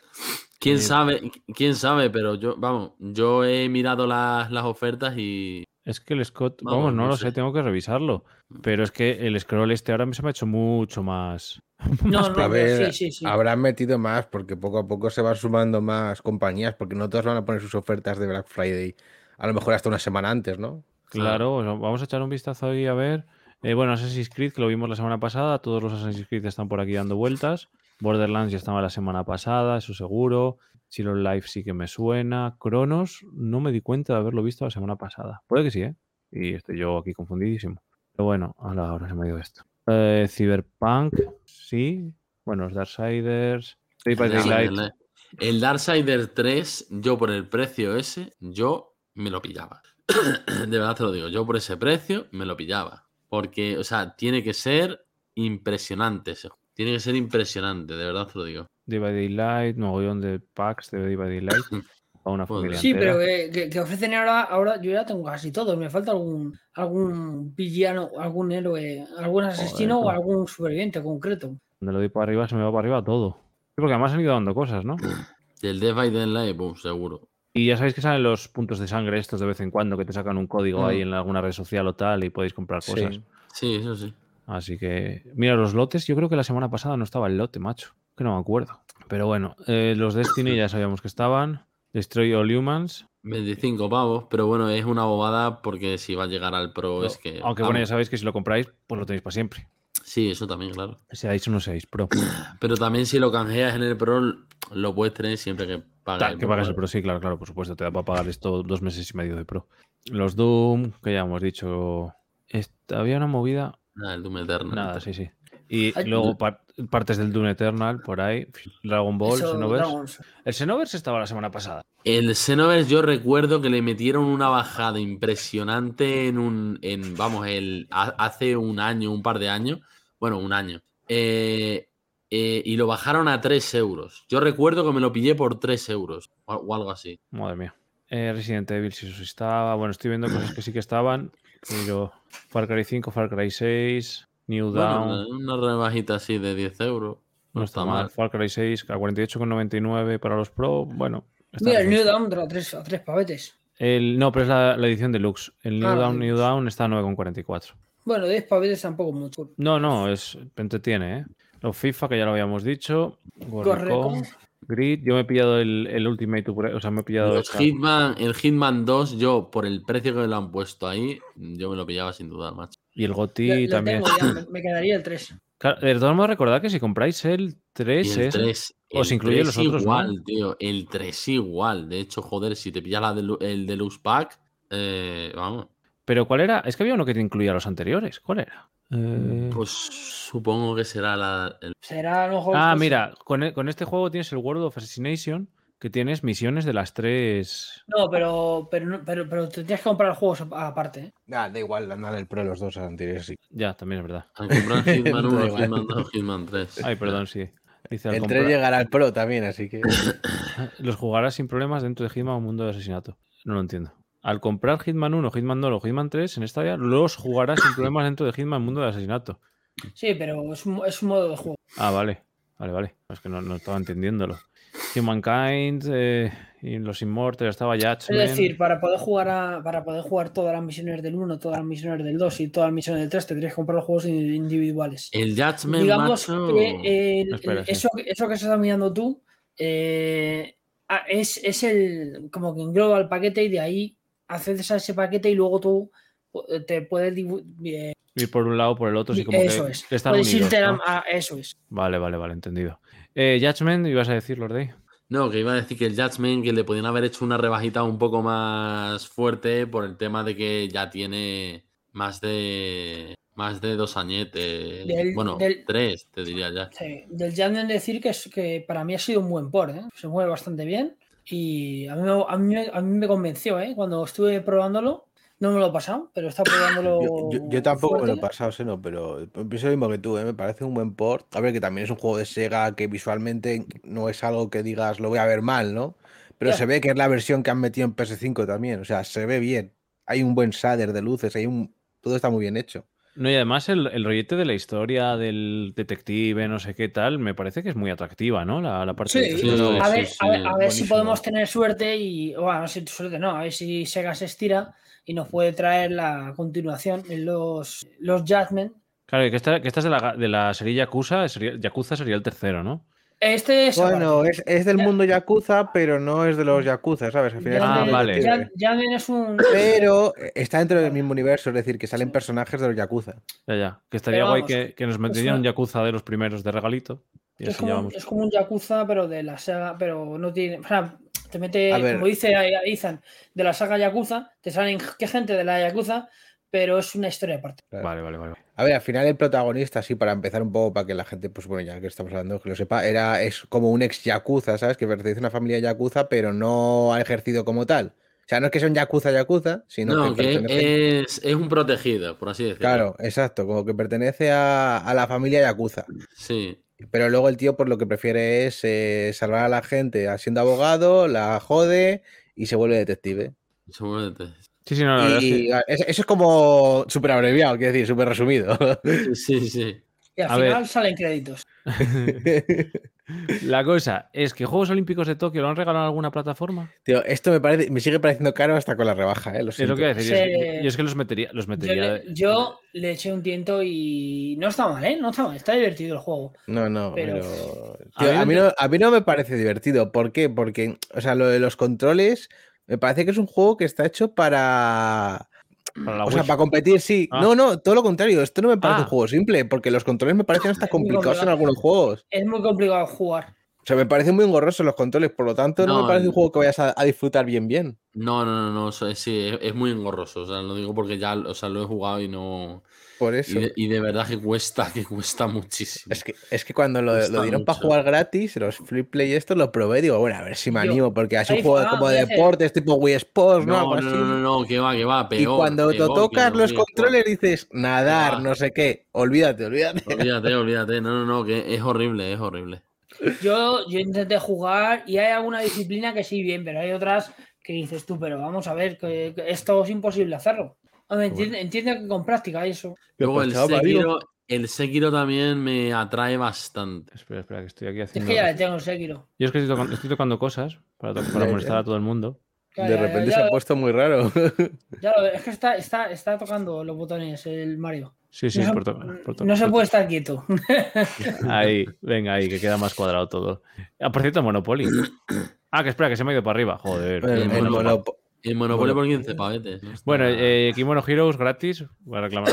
quién Eh, sabe, quién sabe, pero yo, vamos, yo he mirado las, las ofertas y. Es que el Scott, vamos, Vamos, no, no lo sé. sé. tengo que revisarlo. Pero es que el scroll este ahora se me ha hecho mucho más. *laughs* No, más no, A ver, sí, sí, sí. habrán metido más porque poco a poco se van sumando más compañías porque no todas van a poner sus ofertas de Black Friday a lo mejor hasta una semana antes, ¿no? Claro, vamos a echar un vistazo ahí a ver. Eh, bueno, Assassin's Creed, que lo vimos la semana pasada, todos los Assassin's Creed están por aquí dando vueltas. Borderlands ya estaba la semana pasada, eso seguro. Zero Life sí que me suena. Cronos, no me di cuenta de haberlo visto la semana pasada. Puede que sí, ¿eh? Y estoy yo aquí confundidísimo. Pero bueno, ahora, ahora se me dio esto. Eh, Cyberpunk, sí. Bueno, los Darksiders. Ya, Daylight. el- El Darksiders 3, yo por el precio ese, yo me lo pillaba. *coughs* De verdad te lo digo, yo por ese precio me lo pillaba. Porque, o sea, tiene que ser impresionante ese juego. Tiene que ser impresionante, de verdad te lo digo. Day by Daylight, mogollón de packs de Day by Daylight. *coughs* para una Joder. familia Sí, entera. pero que, que- que ofrecen ahora, ahora yo ya tengo casi todos. Me falta algún algún villano, algún héroe, algún asesino o algún superviviente concreto. Cuando lo doy para arriba se me va para arriba todo. Sí, porque además han ido dando cosas, ¿no? *coughs* Del Death by Daylight, pum, seguro. Y ya sabéis que salen los puntos de sangre estos de vez en cuando que te sacan un código Mm. ahí en alguna red social o tal y podéis comprar cosas. Sí. Sí, eso sí. Así que, mira, los lotes, yo creo que la semana pasada no estaba el lote, macho. Que no me acuerdo. Pero bueno, eh, los Destiny ya sabíamos que estaban. Destroy All Humans. 25 pavos, pero bueno, es una bobada porque si va a llegar al Pro es que. Aunque bueno, ya sabéis que si lo compráis, pues lo tenéis para siempre. Sí, eso también, claro. Seáis o no seáis pro. *clears throat* Pero también si lo canjeas en el Pro, lo puedes tener siempre que. Tal, el que pagas el Pro. sí, claro, claro, por supuesto. Te da para pagar esto dos meses y medio de pro. Los Doom, que ya hemos dicho. esta- había una movida. Nada, el Doom Eternal. Nada, sí, sí. Y Ay, luego par- partes del Doom Eternal por ahí. Dragon Ball, Eso, Xenoverse. El Xenoverse estaba la semana pasada. El Xenoverse yo recuerdo que le metieron una bajada impresionante en un, en, vamos, el, ha- hace un año, un par de años, bueno, un año, eh, eh, y lo bajaron a 3 euros. Yo recuerdo que me lo pillé por 3 euros o, o algo así. Madre mía. Eh, Resident Evil, si eso sí estaba. Bueno, estoy viendo cosas que sí que estaban. Pero Far Cry 5, Far Cry 6, New Dawn. Bueno, una rebajita así de 10 euros. no está mal. Far Cry 6 a 48,99 para los Pro. Bueno. está Mira, el. New Dawn a tres, a tres pavetes. El- no, pero es la, la edición deluxe. El New Ah, Down, New. Down está a 9,44. Bueno, 10 pavetes tampoco mucho. No, no, es entretiene, ¿eh? Los FIFA, que ya lo habíamos dicho. Correcto. Grid. Yo me he pillado el, el Ultimate, o sea, me he pillado Los esa- Hitman, el Hitman 2, yo, por el precio que le han puesto ahí, yo me lo pillaba sin dudar, macho. Y el Lo- GOTI lo también. tengo ya, me, *laughs* quedaría el 3. Claro, de todos modos, recordad que si compráis el 3 Y el es 3, os el incluye 3 los otros, ¿no? igual, tío. El 3 igual. De hecho, joder, si te pillas la delu- el Deluxe Pack, eh, vamos. Pero ¿cuál era? Es que había uno que te incluía los anteriores. ¿Cuál era? Eh, Pues supongo que será la. el- Será a lo mejor. Ah, pues, mira, con, e- con este juego tienes el World of Assassination, que tienes misiones de las tres. No, pero, pero, pero, pero te tienes que comprar los juegos aparte. ¿eh? Da igual, andan el Pro los dos anteriores. Sí. Ya, también es verdad. Al comprar *laughs* Hitman Da 1, igual. Hitman 2, Hitman 3. Ay, perdón, sí. Dice, El comprar- 3 llegará al Pro también, así que. *laughs* los jugarás sin problemas dentro de Hitman o Mundo de Asesinato. No lo entiendo. Al comprar Hitman 1, Hitman 2 o Hitman 3 en esta área, los jugarás sin problemas dentro de Hitman Mundo de Asesinato. Sí, pero es un, es un modo de juego. Ah, vale. Vale, vale. Es que no, no estaba entendiéndolo. Humankind eh, y los Immortals, estaba Es Judgment. decir, para poder jugar a, para poder jugar todas las misiones del 1, todas las misiones del 2 y todas las misiones del 3, tendrías que comprar los juegos in- individuales. El Judgment, Digamos macho. que el- Espera, el- sí. eso, eso que estás mirando tú eh, ah, es, es el como que engloba el paquete y de ahí accedes a ese paquete y luego tú eh, te puedes eh, Ir por un lado o por el otro, sí, como eso que, es. que están Puedes unidos, irte a- ¿no? a- eso es. Vale, vale, vale, entendido. Eh, Judgment, ibas a decir, Lorde. No, que iba a decir que el Judgment, que le podían haber hecho una rebajita un poco más fuerte por el tema de que ya tiene más de más de dos añetes. Del- bueno, del- tres, te diría ya. Sí, Del Jadden decir que, es, que para mí ha sido un buen port, ¿eh? se mueve bastante bien y a mí, a mí, a mí me convenció, ¿eh? cuando estuve probándolo, no me lo he pasado, pero está probándolo. Yo, yo- yo tampoco me lo he pasado, Seno, pero pienso lo mismo que tú, ¿eh? me parece un buen port. A ver, que también es un juego de Sega que visualmente no es algo que digas lo voy a ver mal, ¿no? Pero se ve que es la versión que han metido en PS5 también, o sea, se ve bien. Hay un buen shader de luces, hay un... todo está muy bien hecho. No, y además el, el rollete de la historia del detective, no sé qué tal, me parece que es muy atractiva, ¿no? La, la parte de Sí, Sí, detective. a ver, sí, a ver, a ver si podemos tener suerte y. Bueno, no sé, suerte no, a ver si Sega se estira y nos puede traer la continuación en los, los Judgment. Claro, que esta, que esta es de la, de la serie Yakuza, sería, Yakuza sería el tercero, ¿no? Este es. Bueno, es, es del Ya. mundo Yakuza, pero no es de los Yakuza, ¿sabes? Al final es Ah, un vale. es un. Pero está dentro del mismo universo, es decir, que salen personajes de los Yakuza. Ya, ya. Que estaría guay que, que nos es metieran un Yakuza de los primeros de regalito. Y Es como, ya un- vamos. es como un Yakuza, pero de la saga, pero no tiene. O sea, te mete, como dice Ethan, de la saga Yakuza, te salen qué gente de la Yakuza, pero es una historia aparte. Vale, vale, vale. A ver, al final el protagonista, sí, para empezar un poco, para que la gente, pues bueno, ya que estamos hablando, que lo sepa, era, es como un ex Yakuza, ¿sabes? Que pertenece a una familia Yakuza, pero no ha ejercido como tal. O sea, no es que sea un Yakuza Yakuza, sino No, que es, es un protegido, por así decirlo. Claro, exacto, como que pertenece a, a la familia Yakuza. Sí. Pero luego el tío, por lo que prefiere es eh, salvar a la gente siendo abogado, la jode y se vuelve detective. Seguramente. Sí, sí, no, que- Y, es- eso es como súper abreviado, quiero decir, súper resumido. Sí, sí. Y al A ver. final salen créditos. *laughs* La cosa es que Juegos Olímpicos de Tokio lo han regalado en alguna plataforma. Tío, esto me parece, me sigue pareciendo caro hasta con la rebaja, ¿eh? Lo Es lo siento. que a decir. Yo es, yo es que los metería. Los Yo metería le, yo le eché un tiento y no está mal, ¿eh? No está mal, está divertido el juego. No, no, Pero- pero. A Tío, mí a, mí me- no, a mí no me parece divertido. ¿Por qué? Porque, o sea, lo de los controles, me parece que es un juego que está hecho para. para la O sea, para competir, sí. Ah. No, no, todo lo contrario. Esto no me parece Ah. un juego simple, porque los controles me parecen hasta complicados en algunos juegos. Es muy complicado jugar. O sea, me parecen muy engorrosos los controles, por lo tanto, no, No, me parece un juego que vayas a, a disfrutar bien, bien. No, no, no, no. sí, es, es muy engorroso. O sea, lo digo porque ya o sea, lo he jugado y no. Por Y de, y de verdad que cuesta, que cuesta muchísimo. Es que, es que cuando lo, dieron para jugar gratis, los free play y esto lo probé, digo, bueno, a ver si me Yo- animo, porque es un juego como de deportes, tipo Wii Sports, ¿no? No, no, así. no, no, no, que va, que va, peor. y cuando te peor tocas los controles dices, nadar, no sé qué, olvídate, olvídate. Olvídate, olvídate. No, no, no, que es horrible, es horrible. Yo, yo intenté jugar y hay alguna disciplina que sí, bien, pero hay otras que dices tú, pero vamos a ver, que, que esto es imposible hacerlo. Hombre, entiende que con práctica eso. Luego Pues, el Sekiro, el Sekiro también me atrae bastante. Espera, espera, que estoy aquí Es haciendo. que ya le tengo el Sekiro. Yo es que estoy tocando, estoy tocando cosas para, to- para *laughs* molestar a todo el mundo. De ya, ya, repente ya se ha puesto muy raro. *laughs* ya lo veo, es que está, está, está tocando los botones el Mario. Sí, sí, no, se- por to- por to- no se por puede estar quieto. *laughs* Ahí, venga, ahí, que queda más cuadrado todo. Ah, por cierto, Monopoly. Ah, que espera, que se me ha ido para arriba. Joder. el, el El Monopoly Bueno. por 15 pavetes. Bueno, eh, Kimono Heroes gratis. Voy a reclamar.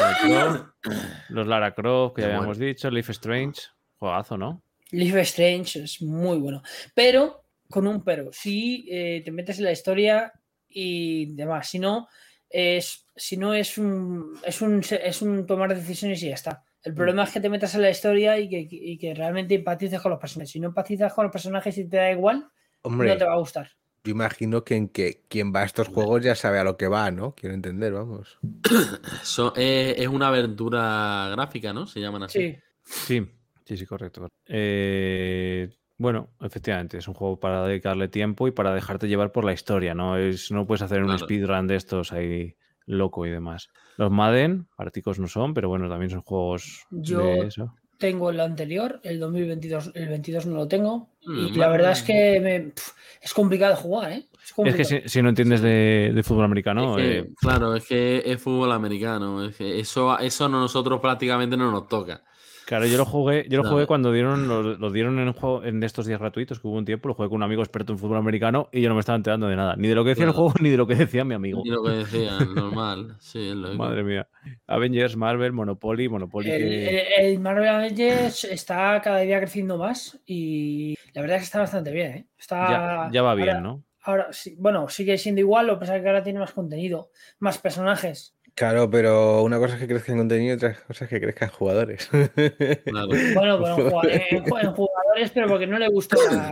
*coughs* Los Lara Croft, que ya habíamos dicho. Leaf Strange. Juegazo, ¿no? Leaf Strange es muy bueno. Pero, con un pero, si eh, te metes en la historia y demás, si no, es, si no es un, es un es un tomar decisiones y ya está. El problema es que te metas en la historia y que, y que realmente empatices con los personajes. Si no empatizas con los personajes y te da igual, Hombre, no te va a gustar. Yo imagino que, en que quien va a estos juegos ya sabe a lo que va, ¿no? Quiero entender, vamos. *coughs* So- eh, es una aventura gráfica, ¿no? Se llaman así. Sí. Sí, sí, sí, correcto. Eh, bueno, efectivamente, es un juego para dedicarle tiempo y para dejarte llevar por la historia, ¿no? Es, no puedes hacer un Claro. speedrun de estos ahí loco y demás. Los Madden, prácticos no son, pero bueno, también son juegos Yo- de eso. Tengo el anterior, el 2022, el 22 no lo tengo. Mm, Y la verdad es que me- es complicado jugar, ¿eh? Es que si, si no entiendes de, de fútbol americano, Es que, eh, Claro, es que es fútbol americano. es que eso, eso a nosotros prácticamente no nos toca. Claro, yo lo jugué, yo lo jugué cuando dieron, lo, lo dieron en, juego, en estos días gratuitos que hubo un tiempo, lo jugué con un amigo experto en fútbol americano y yo no me estaba enterando de nada, ni de lo que decía el juego *laughs* ni de lo que decía mi amigo. Y lo que decían, normal. Sí, es lógico. Madre mía. Avengers, Marvel, Monopoly, Monopoly El, que... el- el Marvel Avengers está cada día creciendo más y la verdad es que está bastante bien. ¿eh? Está, Ya, ya va bien, ahora- ¿no? Ahora sí, bueno, sigue siendo igual, lo que pasa es que ahora tiene más contenido, más personajes. Claro, pero una cosa es que crezcan contenido y otra cosa es que crezcan jugadores. Claro. *laughs* Bueno, pero en, jugad- en ju- en jugadores, pero porque no le gustó la,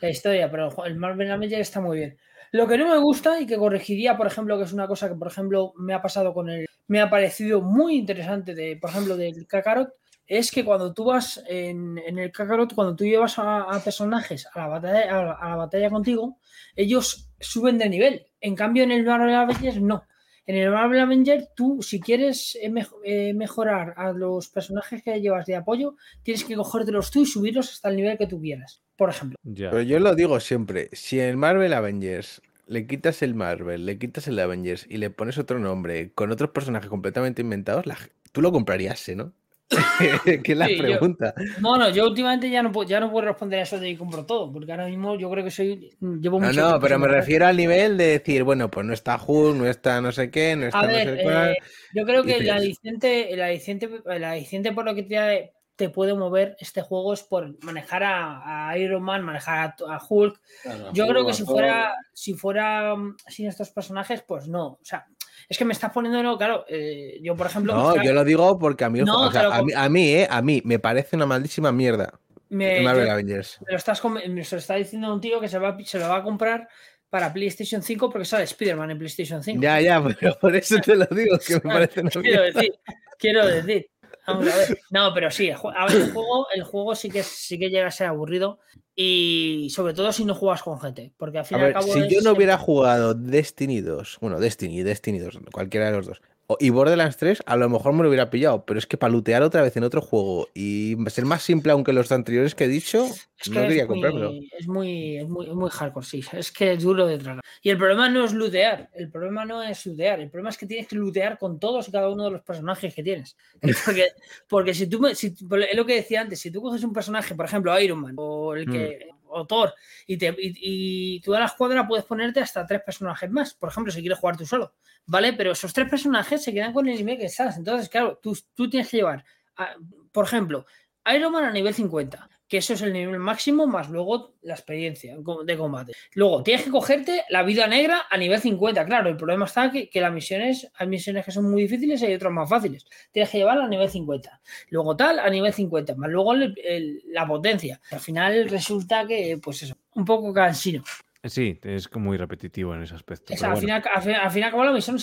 la historia, pero el Marvel Avengers está muy bien. Lo que no me gusta y que corregiría, por ejemplo, que es una cosa que, por ejemplo, me ha pasado con el. Me ha parecido muy interesante, de, por ejemplo, del Kakarot, es que cuando tú vas en, en el Kakarot, cuando tú llevas a, a personajes a la, batalla, a, la, a la batalla contigo, ellos suben de nivel. En cambio, en el Marvel Avengers no. En el Marvel Avengers, tú, si quieres eh, eh, mejorar a los personajes que llevas de apoyo, tienes que cogértelos tú y subirlos hasta el nivel que tú quieras, por ejemplo. Ya. Pero yo lo digo siempre, si en Marvel Avengers le quitas el Marvel, le quitas el Avengers y le pones otro nombre con otros personajes completamente inventados, la tú lo comprarías, ¿eh, ¿no? *laughs* que es la Sí, yo- pregunta. Bueno, yo últimamente ya no puedo, ya no puedo responder a eso de que compro todo, porque ahora mismo yo creo que soy. Llevo No, mucho no, tiempo pero me refiero al nivel de decir, bueno, pues no está Hulk, no está no sé qué, no está A no ver, sé cuál. eh, yo creo que el aliciente, el aliciente, el aliciente por lo que te, te puede mover este juego es por manejar a, a Iron Man, manejar a, a Hulk. Yo creo que si fuera, si fuera mm, sin estos personajes, pues no. O sea, es que me estás poniendo, claro, eh, yo por ejemplo. No, yo lo digo porque a mí, No, o sea, a, mí, a mí, eh, a mí me parece una malísima mierda me, el Marvel yo- Avengers. me lo estás me lo está diciendo un tío que se, va, se lo va a comprar para PlayStation 5 porque sale Spider-Man en PlayStation 5. Ya, ya, *laughs* pero por eso te lo digo, que me *laughs* parece una quiero mierda. decir, quiero decir. Vamos a ver. No, pero sí, el ju- a ver, el juego, el juego sí que sí que llega a ser aburrido y sobre todo si no juegas con gente, porque al fin A y al ver, cabo si yo no hubiera jugado Destiny 2, bueno, Destiny, Destiny 2, cualquiera de los dos, y Borderlands 3, a lo mejor me lo hubiera pillado, pero es que para lootear otra vez en otro juego y ser más simple aunque los anteriores que he dicho, Es no que quería comprármelo. es muy, es muy, es muy hardcore, sí. Es que es duro de tragar. Y el problema no es lootear. El problema no es lootear. El problema es que tienes que lootear con todos y cada uno de los personajes que tienes. *laughs* *laughs* Porque, porque si tú, si, es lo que decía antes, si tú coges un personaje, por ejemplo, Iron Man o el que. O Thor, y, te, y, y tú a la escuadra puedes ponerte hasta tres personajes más. Por ejemplo, si quieres jugar tú solo. ¿Vale? Pero esos tres personajes se quedan con el nivel que estás. Entonces, claro, tú, tú tienes que llevar. a- por ejemplo, Iron Man a nivel 50, que eso es el nivel máximo, más luego la experiencia de combate. Luego tienes que cogerte la vida negra a nivel 50. Claro, el problema está que, que las misiones, hay misiones que son muy difíciles y hay otras más fáciles. Tienes que llevarla a nivel 50. Luego tal, a nivel 50, más luego el- el- la potencia. Al final resulta que, pues eso, un poco cansino. Sí, es como muy repetitivo en ese aspecto. Es- al, bueno. final, al, fin- al fin y al cabo la misión,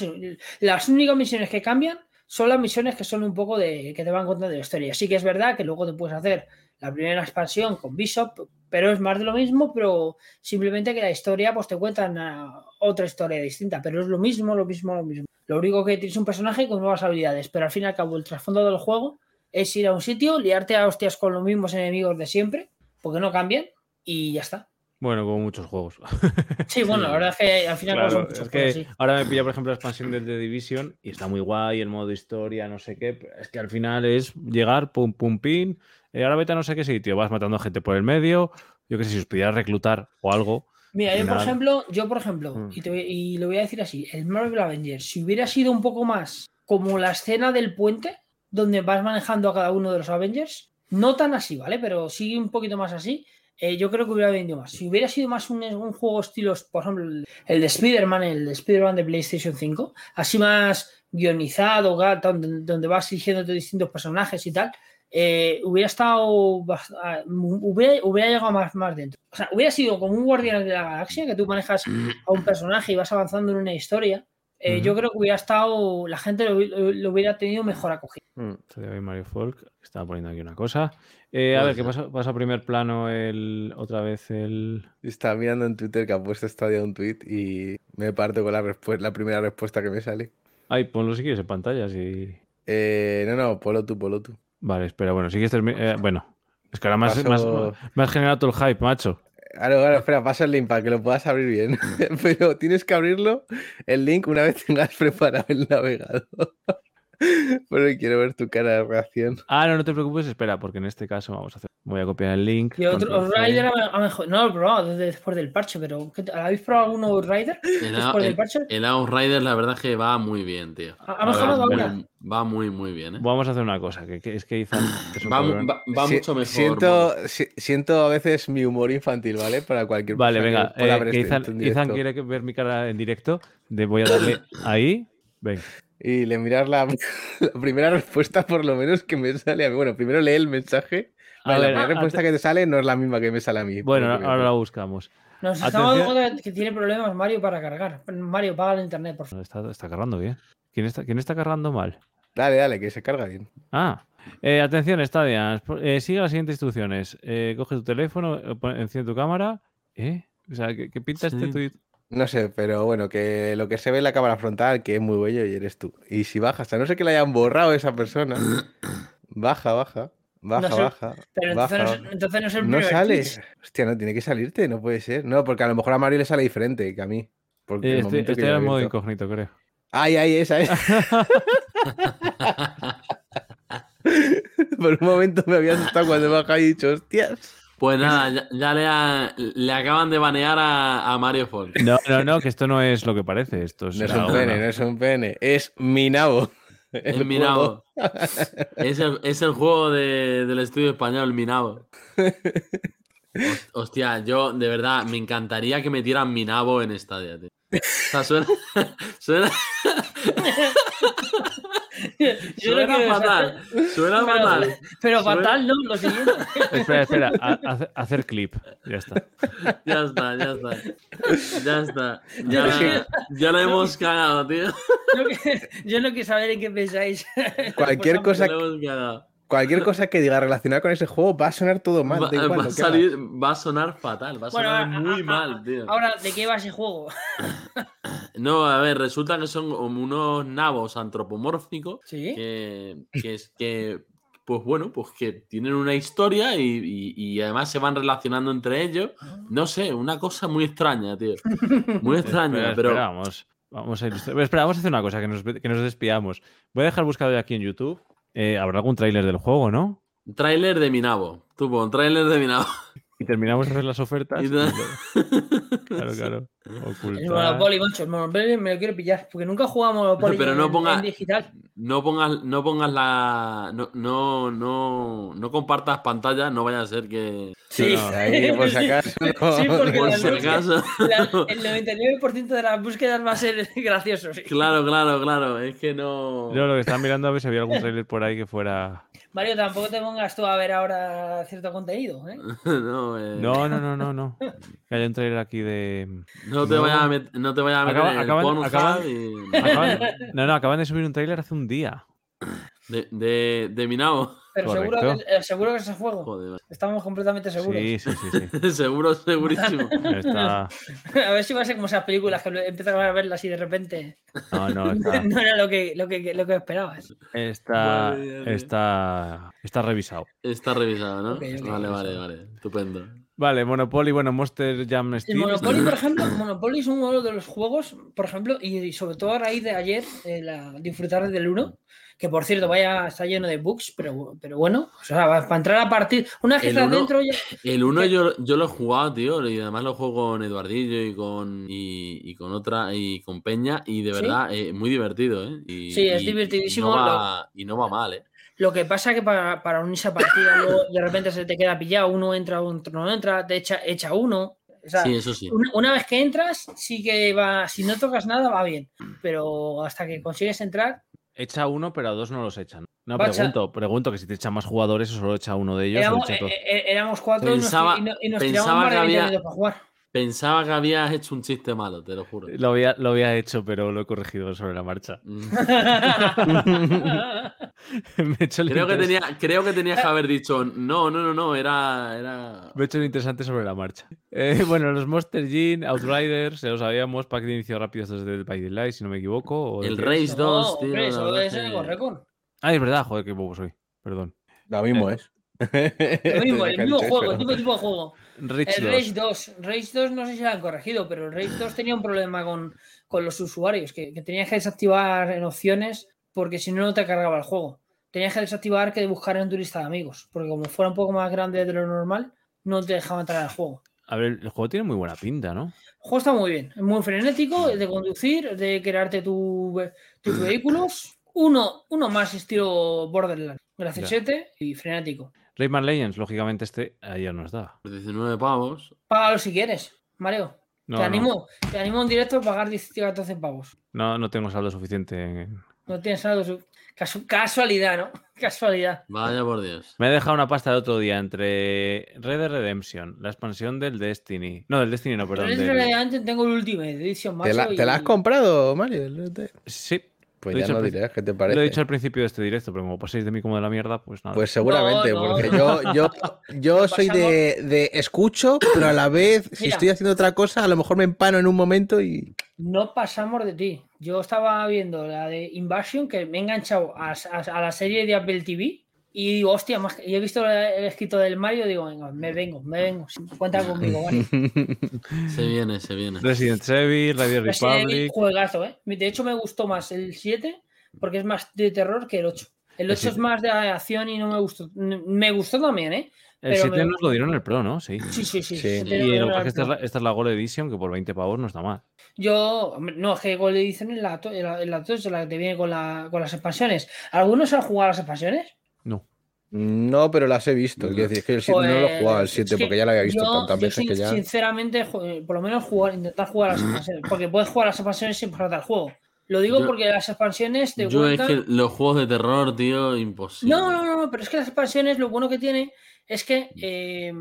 las únicas misiones que cambian son las misiones que son un poco de que te van contando la historia. Sí que es verdad que luego te puedes hacer la primera expansión con Bishop, pero es más de lo mismo, pero simplemente que la historia pues te cuentan ah, otra historia distinta, pero es lo mismo, lo mismo, lo mismo. Lo único que tienes un personaje con nuevas habilidades, pero al fin y al cabo el trasfondo del juego es ir a un sitio, liarte a hostias con los mismos enemigos de siempre, porque no cambian, y ya está. Bueno, como muchos juegos. *laughs* Sí, bueno, la verdad es que al fin y al cabo son Claro, muchos es juegos, que sí. ahora me pilla, por ejemplo, la expansión del The Division y está muy guay, el modo historia, no sé qué. es que al final es llegar, pum, pum, pin. Eh, ahora vete a no sé qué sitio, vas matando gente por el medio. Yo qué sé, si os pudieras reclutar o algo. Mira, yo por ejemplo, yo por ejemplo, Mm. y, te y lo voy a decir así, el Marvel Avengers, si hubiera sido un poco más como la escena del puente, donde vas manejando a cada uno de los Avengers, no tan así, ¿vale? Pero sí un poquito más así, eh, yo creo que hubiera vendido más. Si hubiera sido más un, un juego estilo, por ejemplo, el, de Spider-Man, el de Spider-Man de PlayStation 5, así más guionizado, donde, donde vas eligiendo distintos personajes y tal, eh, hubiera estado ah, hubiera, hubiera llegado más, más dentro. O sea, hubiera sido como un Guardián de la Galaxia, que tú manejas a un personaje y vas avanzando en una historia. Eh, Yo creo que hubiera estado, la gente lo, hubiera tenido mejor acogido. Mm. Mario Folk. Estaba poniendo aquí una cosa. Eh, a Puede ver, ¿qué ser. pasa? Pasa a primer plano el otra vez el. Estaba mirando en Twitter que ha puesto Stadia un tweet y me parto con la, la primera respuesta que me sale. Ay, ponlo si quieres en pantalla. Si... Eh, no, no, polo tú, polo tú. Vale, espera, bueno, si quieres termi- eh, bueno, es que ahora has- Paso- has generado todo el hype, macho. Claro, claro, espera, pasa el link para que lo puedas abrir bien. *laughs* Pero tienes que abrirlo el link una vez *laughs* tengas preparado el navegador. Porque quiero ver tu cara de reacción. Ah, no, no te preocupes, espera, porque en este caso vamos a hacer. Voy a copiar el link. Y otro. Rider a, mejor, no lo he probado desde después del parche, pero. ¿habéis probado algún nuevo Rider El, después del el, parche? el Outrider, la verdad es que va muy bien, tío. ¿Ha- mejorado ahora? Va muy, muy bien, ¿eh? Vamos a hacer una cosa, que, que es que Izan es Va, mu- cabrón. va- va Si- mucho mejor. Siento, si- siento a veces mi humor infantil, ¿vale? Para cualquier Vale, persona venga, que eh, ver que Izan, en Izan directo. quiere ver mi cara en directo. De, voy a darle ahí. Venga. Y le miras la, *laughs* la primera respuesta, por lo menos, que me sale a mí. Bueno, primero lee el mensaje. Vale, ver, la primera respuesta que te sale no es la misma que me sale a mí. Bueno, ahora la buscamos. Nos estamos dando cuenta que tiene problemas Mario para cargar. Mario, paga el internet, por favor. Está, está cargando bien. ¿Quién está, ¿Quién está cargando mal? Dale, dale, que se carga bien. Ah, eh, atención, Stadia. Eh, sigue las siguientes instrucciones. Eh, coge tu teléfono, enciende tu cámara. ¿Eh? O sea, ¿qué, qué pinta este tuit? No sé, pero bueno, que lo que se ve en la cámara frontal, que es muy bello y eres tú. Y si bajas, a no ser que le hayan borrado a esa persona, baja, *coughs* baja, baja, No sé, baja. Pero baja, entonces, no, es- baja. entonces no es el No primer sale. Hostia, no, tiene que salirte, no puede ser. No, porque a lo mejor a Mario le sale diferente que a mí. Porque Eh, el este momento que era he modo incógnito, creo. Ay, ay, esa es. *laughs* *laughs* Por un momento me había asustado cuando me bajado y he dicho, hostias. Pues nada, ya, ya le, ha- le acaban de banear a, a Mario Folk. No, no, no, que esto no es lo que parece. Esto es, No es un pene, no es un pene, es mi nabo. El El Minabo. Es el, es el juego de- del estudio español, Minabo. Hos- *laughs* Hostia, yo de verdad me encantaría que metieran Minabo en Stadia, tío. O sea, suena. *laughs* suena- *laughs* *laughs* Yo suena quiero fatal. Suena Pero- fatal. Pero Suena- fatal, ¿no? Lo siguiente. Espera, espera, a- a- hacer clip. *laughs* Ya está. Ya está, ya está. Ya está. Ya, ya lo hemos cagado, tío. Yo, que- yo no quiero saber en qué pensáis. Cualquier Pues, cosa Ya lo hemos cagado. Cualquier cosa que diga relacionada con ese juego va a sonar todo mal. Va, igual a que haga. salir, va a sonar fatal, va a Bueno, sonar muy a- mal, tío. Ahora, ¿de qué va ese juego? *laughs* No, a ver, resulta que son como unos nabos antropomórficos Sí. que, que es que, pues bueno, pues que tienen una historia y, y- y además se van relacionando entre ellos. No sé, una cosa muy extraña, tío. Muy *laughs* extraña, Espera, pero espera, vamos, vamos a ilustrar- Espera, vamos a hacer una cosa, que nos, que nos despiamos. Voy a dejar buscado aquí en YouTube. Eh, Habrá algún tráiler del juego, ¿no? tráiler de mi nabo. Tú pon tráiler de mi nabo. Y terminamos de hacer las *laughs* ofertas. Lo- *laughs* Claro, El. Monopoly, macho. El Monopoly me lo quiero pillar. Porque nunca he jugado a Monopoly Pero no en, ponga- en digital. No pongas, no pongas la. No, no, no, no compartas pantalla, no vaya a ser que. Sí. no, ahí, por si *laughs* Sí. acaso, no. Sí, porque Por la si luz- acaso. la- el 99% de las búsquedas va a ser *laughs* gracioso. sí. Claro, claro, claro. Es que no. Yo lo que estaba mirando a ver si había algún tráiler por ahí que fuera. Mario, tampoco te pongas tú a ver ahora cierto contenido. ¿eh? *laughs* no, eh, No, no, no, no, no. Que haya un tráiler aquí de. No te no. vayas a met- no te vayas a meter Acaba- en el acaban- y- Acaban- No, no, acaban de subir un tráiler hace un día. de, de, de mi nabo. Pero seguro que, seguro que es ese juego. Joder, Estamos completamente seguros. Sí, sí, sí, sí. *laughs* seguro, segurísimo. *laughs* Está... A ver si va a ser como esas películas que empiezas a verlas y de repente No, no, *laughs* está, no era lo que, lo que, lo que esperabas. está, Vale, vale. está, está revisado. Está revisado, ¿no? Vale, vale, vale. Estupendo. Vale, Monopoly, bueno, Monster Jam El Steam. Monopoly, por *laughs* ejemplo, Monopoly es uno de los juegos, por ejemplo, y, y sobre todo a raíz de ayer, eh, la- disfrutar del 1, que por cierto, vaya, está lleno de bugs, pero, pero bueno, o sea, va- para entrar a partir, una vez que El estás uno- dentro ya... El 1 ¿Qué? yo, yo lo he jugado, tío, y además lo juego con Eduardillo y con y, y con otra y con Peña y de ¿Sí? verdad eh, muy divertido, ¿eh? Y, Sí, es y- divertidísimo, Y no va, y no va mal, ¿eh? Lo que pasa que para, para unirse a partida, *coughs* luego de repente se te queda pillado, uno entra, otro no entra, te echa, echa uno. O sea, Sí, eso sí. una, una vez que entras, sí que va, si no tocas nada, va bien, pero hasta que consigues entrar, Echa uno, pero a dos no los echan. No, pregunto, pregunto que si te echan más jugadores o solo echa uno de ellos. o echa eh, eh, éramos cuatro y nos- Pensaba- y, no- y nos pensaba tiramos que más de 20 había- minutos para jugar. Pensaba que habías hecho un chiste malo, te lo juro. Lo había, lo había hecho, pero lo he corregido sobre la marcha. *laughs* Mm. *laughs* me he hecho el Creo que, tenía, creo que tenías que haber dicho, no, no, no, no, era... era... Me he hecho lo interesante sobre la marcha. Eh, bueno, los Monster Gene, Outriders, se lo sabíamos, pack de inicio rápido estos del By Light, si no me equivoco. o El Race es. 2, tío. hombre, eso es que- el récord. Ah, es verdad, joder, qué bobo soy. Perdón. Lo mismo Eh. es. *laughs* El mismo, el mismo juego, el mismo tipo de juego. El 2. Rage 2. Rage 2 no sé si lo han corregido, pero el Rage 2 tenía un problema con, con los usuarios, que, que tenías que desactivar en opciones porque si no, no te cargaba el juego. Tenías que desactivar que buscar en tu lista de amigos, porque como fuera un poco más grande de lo normal, no te dejaba entrar al juego. A ver, el juego tiene muy buena pinta, ¿no? El juego está muy bien, es muy frenético, es de conducir, de crearte tu- tus vehículos. Uno, uno más estilo Borderlands, graciosete y frenético. Rayman Legends, lógicamente, este ayer nos da. 19 pavos. Págalo si quieres, Mario. No, te, no, animo, te animo en directo a pagar 10 14 pavos. no, no tengo saldo suficiente. en- No tienes algo. su- casu- casualidad, ¿no? *laughs* Casualidad. Vaya por Dios. Me he dejado una pasta de otro día entre Red Dead Redemption, la expansión del Destiny. No, del Destiny no, perdón. Pero del- relevante, tengo el Ultimate Edition ¿Te la, macho, te la has comprado, Mario? Sí, Pues Lo he ya dicho no al dirás, ¿qué te lo parece? he dicho al principio de este directo, pero como paséis de mí como de la mierda, pues nada. Pues seguramente, No, no, porque no. yo, yo, yo soy de, de escucho, pero a la vez, si Mira. estoy haciendo otra cosa, a lo mejor me empano en un momento y. No pasamos de ti. Yo estaba viendo la de Invasion, que me he enganchado a, a- a la serie de Apple TV. Y digo, hostia, más que- y he visto el escrito del Mario, digo, venga, me vengo, me vengo. Cuenta conmigo, ¿vale? *laughs* Se viene, se viene. Resident Evil, Radio Resident Evil, Republic. juegazo, ¿eh? De hecho, me gustó más el 7 porque es más de terror que el 8. El El 8 es 7. más de acción y no me gustó. Me gustó también, ¿eh? El pero 7 me- nos lo dieron en el Pro, ¿no? Sí. Sí, sí, sí. Sí. sí, Y lo que pasa es que esta es, la, pro. esta es la Gold Edition, que por 20 pavos no está mal. Yo, hombre, no, es que Gold Edition es la, en la, en la 2, la que te viene con, la, con las expansiones. ¿Algunos han jugado a las expansiones? No. No, pero las he visto. Quiero decir, es que el 7 no lo he jugado, el Pues, 7, es que porque ya lo había visto yo- tantas yo veces sin- que ya. Sinceramente, ju- por lo menos jugar, intentar jugar a las expansiones. *clears throat* Porque puedes jugar a las expansiones sin pasarte al juego. Lo digo Yo- porque las expansiones de Yo es Wildcard- que los juegos de terror, tío, imposible. No, no, no, pero es que las expansiones lo bueno que tiene es que, eh,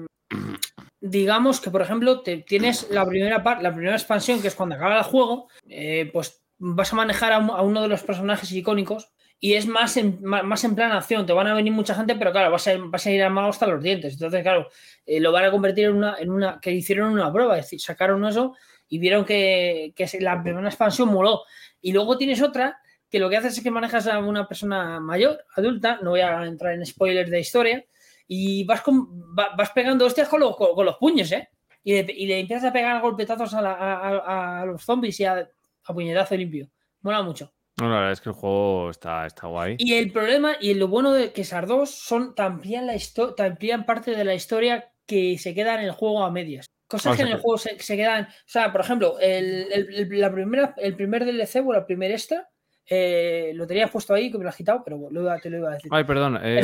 digamos que, por ejemplo, te, tienes la primera parte, la primera expansión, que es cuando acaba el juego, eh, pues vas a manejar a, un- a uno de los personajes icónicos y es más en, más en plan acción. Te van a venir mucha gente, pero claro, vas a, vas a ir armado hasta los dientes. Entonces, claro, eh, lo van a convertir en una, en una, que hicieron una prueba, es decir, sacaron eso y vieron que, que la primera expansión moló. Y luego tienes otra que lo que haces es que manejas a una persona mayor, adulta, no voy a entrar en spoilers de historia, y vas, con, va- vas pegando hostias con los, con, los puños, ¿eh? Y le, y le empiezas a pegar golpetazos a, la- a los zombies y a, a puñetazo limpio. Mola mucho. No, la verdad es que el juego está, está guay. Y el problema y lo bueno de que esas dos son amplían, la parte de la historia que se queda en el juego a medias. Cosas O que en el juego se, se quedan. O sea, por ejemplo, el, el- el- la primera, el primer DLC o la primera extra eh, lo tenías puesto ahí que me lo has quitado, pero lo iba- te lo iba a decir. Ay, perdón. *laughs* eh,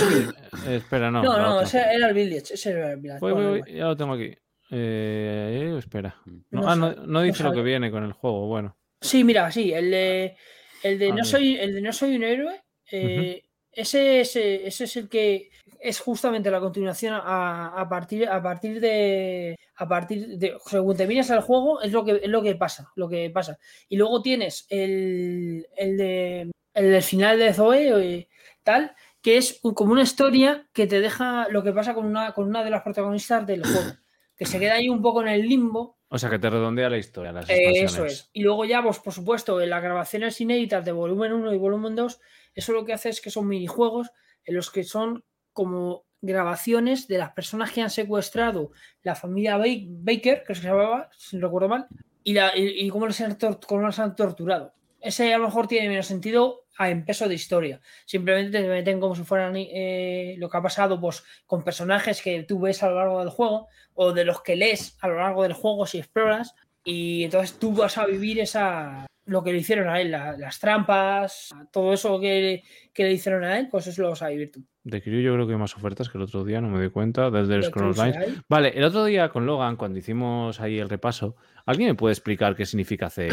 espera, no. no, no, ese era el Village. Ese era el Village. Voy, voy, voy, ya lo tengo aquí. Eh, espera. No, No ah, no, no dice lo que viene con el juego. Bueno. Sí, mira, sí, el de, el de, no, soy, el de No soy un héroe, eh, ese, es, eh, ese es el que es justamente la continuación a, a partir, a partir de. A partir de. Según te miras al juego, es lo que, es lo que pasa. Lo que pasa. Y luego tienes el, el de. El del final de Zoe, eh, tal, que es como una historia que te deja lo que pasa con una, con una de las protagonistas del juego. Que se queda ahí un poco en el limbo O sea, que te redondea la historia. Las eh, eso es. Y luego ya, pues, por supuesto, en las grabaciones inéditas de volumen 1 y volumen 2, eso lo que hace es que son minijuegos en los que son como grabaciones de las personas que han secuestrado la familia Ba- Baker, que se llamaba, si no recuerdo mal, y, la, y, y cómo, les han cómo los han torturado. Ese a lo mejor tiene menos sentido a- en peso de historia. Simplemente te meten como si fueran eh, lo que ha pasado pues, con personajes que tú ves a lo largo del juego o de los que lees a lo largo del juego si exploras y entonces tú vas a vivir esa lo que le hicieron a él, la- las trampas, todo eso que, que le hicieron a él, pues eso lo vas a vivir tú. De Kiryu yo creo que hay más ofertas que el otro día, no me doy cuenta. Desde el Scroll Vale, el otro día con Logan, cuando hicimos ahí el repaso, ¿alguien me puede explicar qué significa CE?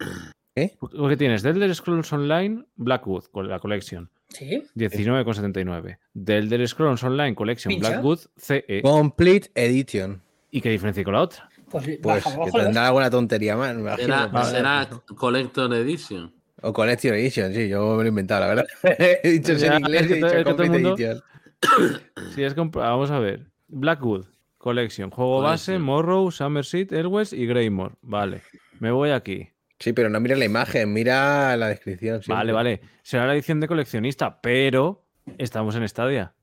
*coughs* ¿Qué? Porque tienes The Elder Scrolls Online Blackwood, con la collection, Sí, 19,79. The Elder Scrolls Online Collection Pincha. Blackwood CE. Complete Edition. ¿Y qué diferencia con la otra? pues, Pues tendrá alguna tontería más, me imagino. Será, será Collector Edition. O Collection Edition, sí, yo me lo he inventado, la verdad. *laughs* he dicho Ya, en inglés es que he dicho es Complete mundo- Edition. *coughs* Sí, es compra- Vamos a ver. Blackwood Collection, juego base, Collection. Morrow, Summerseat, Elwes y Greymore. Vale, me voy aquí. Sí, pero no mires la imagen, mira la descripción. siempre. Vale, vale. Será la edición de coleccionista, pero estamos en Stadia.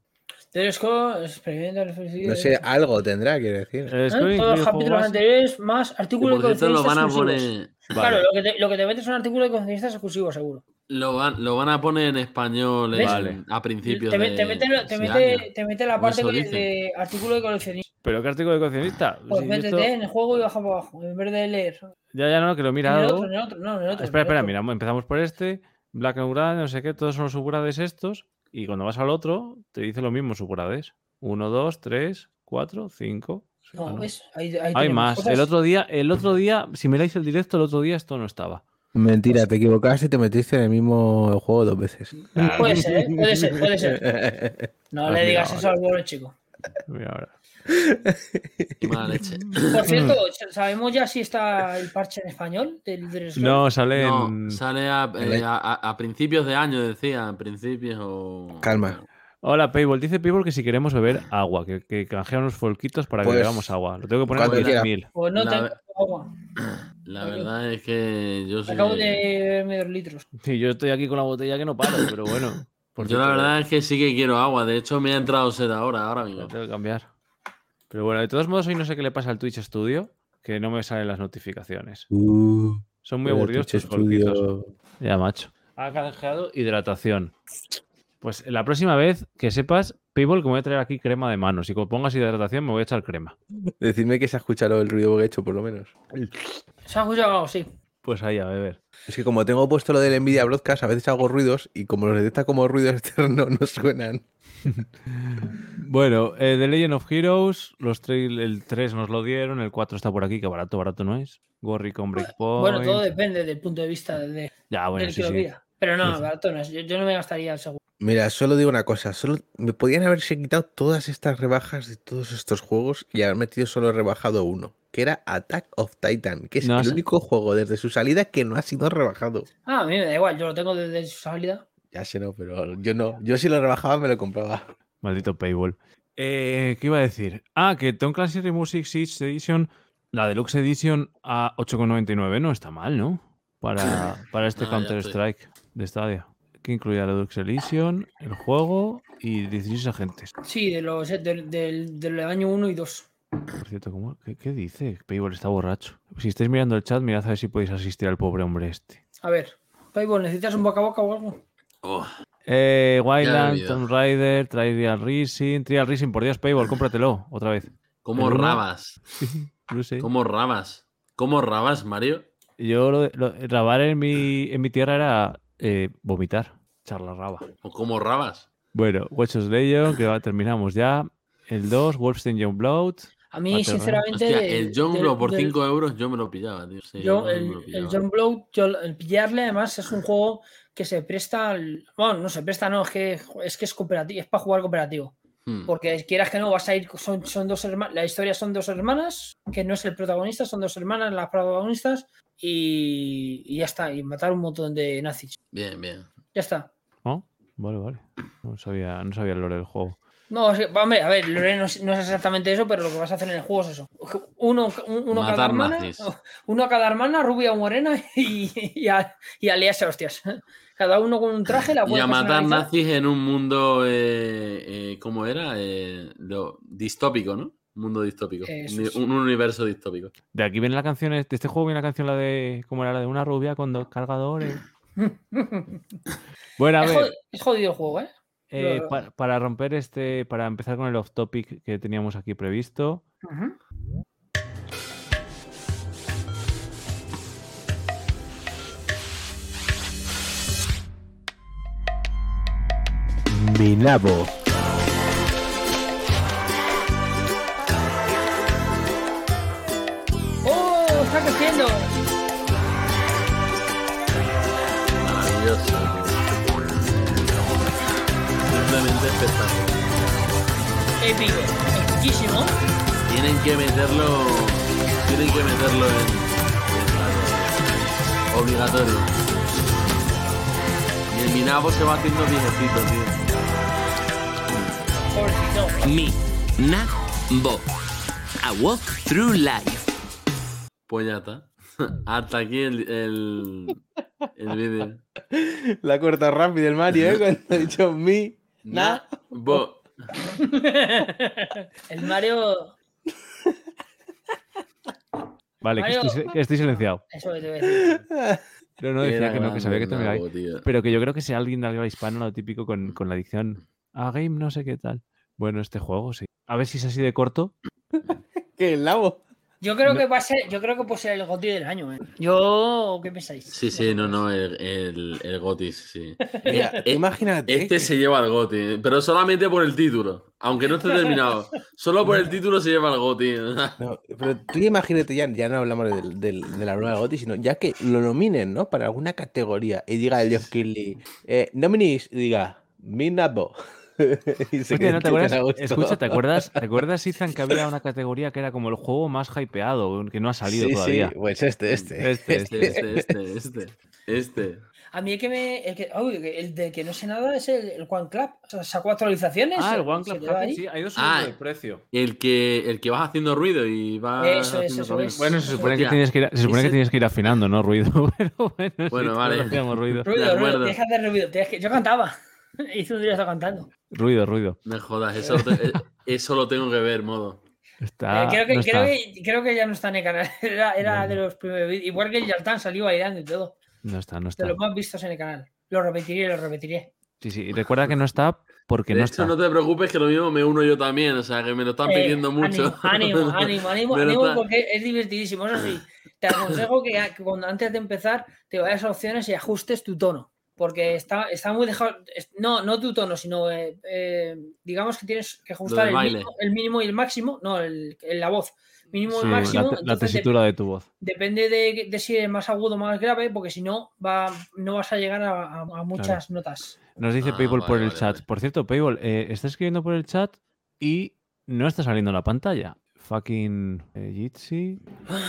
No sé, algo tendrá, quiero decir. ¿Eh? Todos los capítulos anteriores más artículos de cierto, lo van a coleccionistas poner. exclusivos. Vale. Claro, lo que, te, lo que te metes son artículos de coleccionistas exclusivos, seguro. Lo van, lo van a poner en español en- Vale. a principios Te, me- de, te mete, te, mete, año. te mete la parte de, artículo de coleccionista. ¿Pero qué artículo de coleccionista? Pues Sí, métete esto- en el juego y baja para abajo, en vez de leer. Ya, ya no, que lo he En el mirado. otro, en el otro, no, en el otro. espera, espera, otro. mira, empezamos por este. Black and Grad, no sé qué, todos son los subgrades estos. Y cuando vas al otro, te dice lo mismo subgrades. 1, 2, 3, 4, 5. No, ¿ves? Ahí, ahí Hay más. cosas. El otro día, el otro día, si miráis el directo, el otro día esto no estaba. Mentira, te equivocaste y te metiste en el mismo juego dos veces. Puede ser, ¿eh? puede ser, puede ser. *laughs* No le digas mirado, eso al pobre chico. Mira ahora. *laughs* Qué mala leche. Por *laughs* cierto, ¿sabemos ya si está el parche en español del? No, sale No, en. sale a, eh, a- a principios de año, decía. A principios o. Calma. Hola, Payball. Dice Payball que si queremos beber agua, que, que canjea unos folquitos para que Pues, bebamos agua. Lo tengo que poner en cuando quiera. 10.000. Pues no La- tengo agua. *clears throat* La verdad es que yo sí. Acabo de beberme dos litros. Sí, yo estoy aquí con la botella que no paro, pero bueno. por Yo la verdad es que sí que quiero agua. De hecho, me ha entrado sed ahora, ahora la mismo. tengo que cambiar. Pero bueno, de todos modos, hoy no sé qué le pasa al Twitch Studio, que no me salen las notificaciones. Uh, Son muy aburridos Twitch tus folquitos. Studio- Ya, macho. Ha canjeado hidratación. Pues la próxima vez que sepas, Payball, que me voy a traer aquí crema de manos. Y cuando pongas hidratación, me voy a echar crema. Decidme que se ha escuchado el ruido que he hecho, por lo menos. ¿Se ha escuchado algo? Sí. Pues ahí a beber. Es que como tengo puesto lo del Nvidia Broadcast, a veces hago ruidos y como los detecta como ruidos *laughs* externos, no suenan. *laughs* Bueno, eh, The Legend of Heroes, los trail, el 3 nos lo dieron, el 4 está por aquí, que barato, barato no es. Gorry con Breakpoint. Bueno, todo depende del punto de vista de, de- Ya, bueno, del sí, que lo sí. Pero no, Sí, sí. barato no es. Yo, yo no me gastaría el seguro. Mira, solo digo una cosa, solo me podían haberse quitado todas estas rebajas de todos estos juegos y haber metido solo rebajado uno, que era Attack of Titan, que es No el sé. único juego desde su salida que no ha sido rebajado. Ah, a mí me da igual, yo lo tengo desde su salida. Ya sé, no, pero yo no. Yo si lo rebajaba me lo compraba. Maldito paywall. Eh, ¿Qué iba a decir? Ah, que Tom Clancy Rainbow Six Siege Edition, la Deluxe Edition a 8,99 no está mal, ¿no? Para, *laughs* para este No, ya Counter estoy. Strike de Stadia. Que incluía la Deluxe Edition, el juego y 16 agentes. Sí, de los del, del, del año 1 y 2. Por cierto, ¿cómo- qué, qué dice? Paywall está borracho. Si estáis mirando el chat, mirad a ver si podéis asistir al pobre hombre este. A ver, Payball, ¿necesitas un boca a boca o algo? Oh, Eh, Wildland. Tomb Raider, Trial Racing. Trial Racing, por Dios, Paywall, cómpratelo otra vez. ¿Cómo rabas? *laughs* No sé. ¿Cómo rabas? ¿Cómo rabas, Mario? Yo lo, lo- rabar en mi, en mi tierra era eh, vomitar, charla raba. ¿O cómo rabas? Bueno, Watch Legion, que va- terminamos ya. El 2, Wolfenstein Youngblood. A mí, Battle sinceramente. Hostia, el John del- Blow por del- 5 euros yo me lo pillaba, tío. Sí, yo- el, lo el pillaba. John Blow, yo, el pillarle, además, es un juego que se presta. al- bueno, no se presta, no, es que es, que es cooperativo, es para jugar cooperativo. Hmm. Porque quieras que no, vas a ir. Son, son dos hermanas. La historia son dos hermanas, que no es el protagonista, son dos hermanas las protagonistas. Y, y ya está. Y matar un montón de nazis. Bien, bien. Ya está. ¿No? Vale, vale. No sabía, no sabía el lore del juego. No, es que, hombre, a ver, Lore no es, no es exactamente eso, pero lo que vas a hacer en el juego es eso. Uno, un- uno a cada hermana, uno a cada hermana, rubia o morena, y, y, a, y a liarse a hostias. Cada uno con un traje, la Y a matar nazis en un mundo, eh, eh, ¿cómo era? Eh, lo- distópico, ¿no? Un mundo distópico. Eso Un, un universo distópico. De aquí viene la canción, de este juego viene la canción la de, ¿cómo era? La de una rubia con dos cargadores. *laughs* Bueno, a es, ver, es jodido el juego, ¿eh? eh, para romper este, para empezar con el off topic que teníamos aquí previsto. Mi nabo. ¡Oh! ¡Está creciendo! Espectacular. Épico. Tienen que meterlo. Tienen que meterlo en. obligatorio. Y el Minabo se va haciendo viejecito, tío. Pobrecito. Mi na bo. A walk through life. Pues ya está. *laughs* Hasta aquí el, el, el vídeo. La corta rápido el Mario, ¿eh? *laughs* Cuando ha dicho mi. Na, bo. *laughs* el Mario. vale, que Mario- estoy, que estoy silenciado. Eso que te voy a decir. No, no, decía Era que no, que sabía que. Nabo, tío. Pero que yo creo que si alguien de habla hispano, lo típico con, con la adicción a game, no sé qué tal. Bueno, este juego sí. A ver si es así de corto. *laughs* ¿Qué? ¿El nabo? Yo creo No. que va a ser, yo creo que puede ser el GOTY del año, ¿eh? Yo, ¿qué pensáis? Sí, sí, no, no, el, el, el Gotis, sí. Mira, Eh, *laughs* imagínate. Este que- se lleva el Goti, pero solamente por el título. Aunque no esté terminado. Solo por el título se lleva el Goti. No, pero tú imagínate, ya, ya no hablamos del- del- de, la nueva GOTY, sino ya que lo nominen, ¿no? Para alguna categoría y diga el Jeff Keighley, eh, nominees, y diga, mi nabo. *laughs* Y se Hostia, quede ¿no te acuerdas? Escucha, ¿te acuerdas, ¿te *laughs* acuerdas, Ethan, que había una categoría que era como el juego más hypeado, que no ha salido Sí, todavía? sí, pues este, este. Este, Este, este, este, este. Este. A mí el que me. El, que, el de que no sé nada es el, el One Club. O sea, sacó actualizaciones. Ah, el One Club Happy, sí, ha ido Ah, de precio. El que, el que vas haciendo ruido y va. Eso eso ruido. es. Bueno, se supone que tienes que ir, se supone que ese- tienes que ir afinando, ¿no? Ruido. *laughs* Pero bueno, Bueno, vale. ruido. Ruido, De ruido, que hacer ruido. Yo cantaba. *laughs* Hice un directo cantando. Ruido, ruido. Me jodas, eso, lo te- eh, eso lo tengo que ver, modo. Está, Eh, creo, que, no creo, está, que, creo que ya no está en el canal. *laughs* Era, era No. de los primeros vídeos. Igual que el Yaltán salió bailando y todo. no está, no De está. los más vistos en el canal. Lo repetiré, lo repetiré. Sí, sí. Y recuerda que no está porque de no hecho, está. no te preocupes que lo mismo me uno yo también. O sea, que me lo están Eh, pidiendo mucho. *laughs* Ánimo, ánimo, ánimo, ánimo, está- porque es divertidísimo. Eso sí, te aconsejo que, que cuando antes de empezar te vayas a opciones y ajustes tu tono. Porque está, está muy dejado. No, no tu tono, sino eh, eh, digamos que tienes que ajustar el mínimo, el mínimo y el máximo. No, el, el- la voz. Mínimo y Sí, máximo. la, te- tesitura de tu voz. Depende de, de si es más agudo o más grave, porque si no, va, no vas a llegar a, a- a muchas notas. Nos dice Ah, Payball por el vale, chat. vale. Por cierto, Payball, eh, está escribiendo por el chat y no está saliendo en la pantalla. Fucking eh, Jitsi. Pero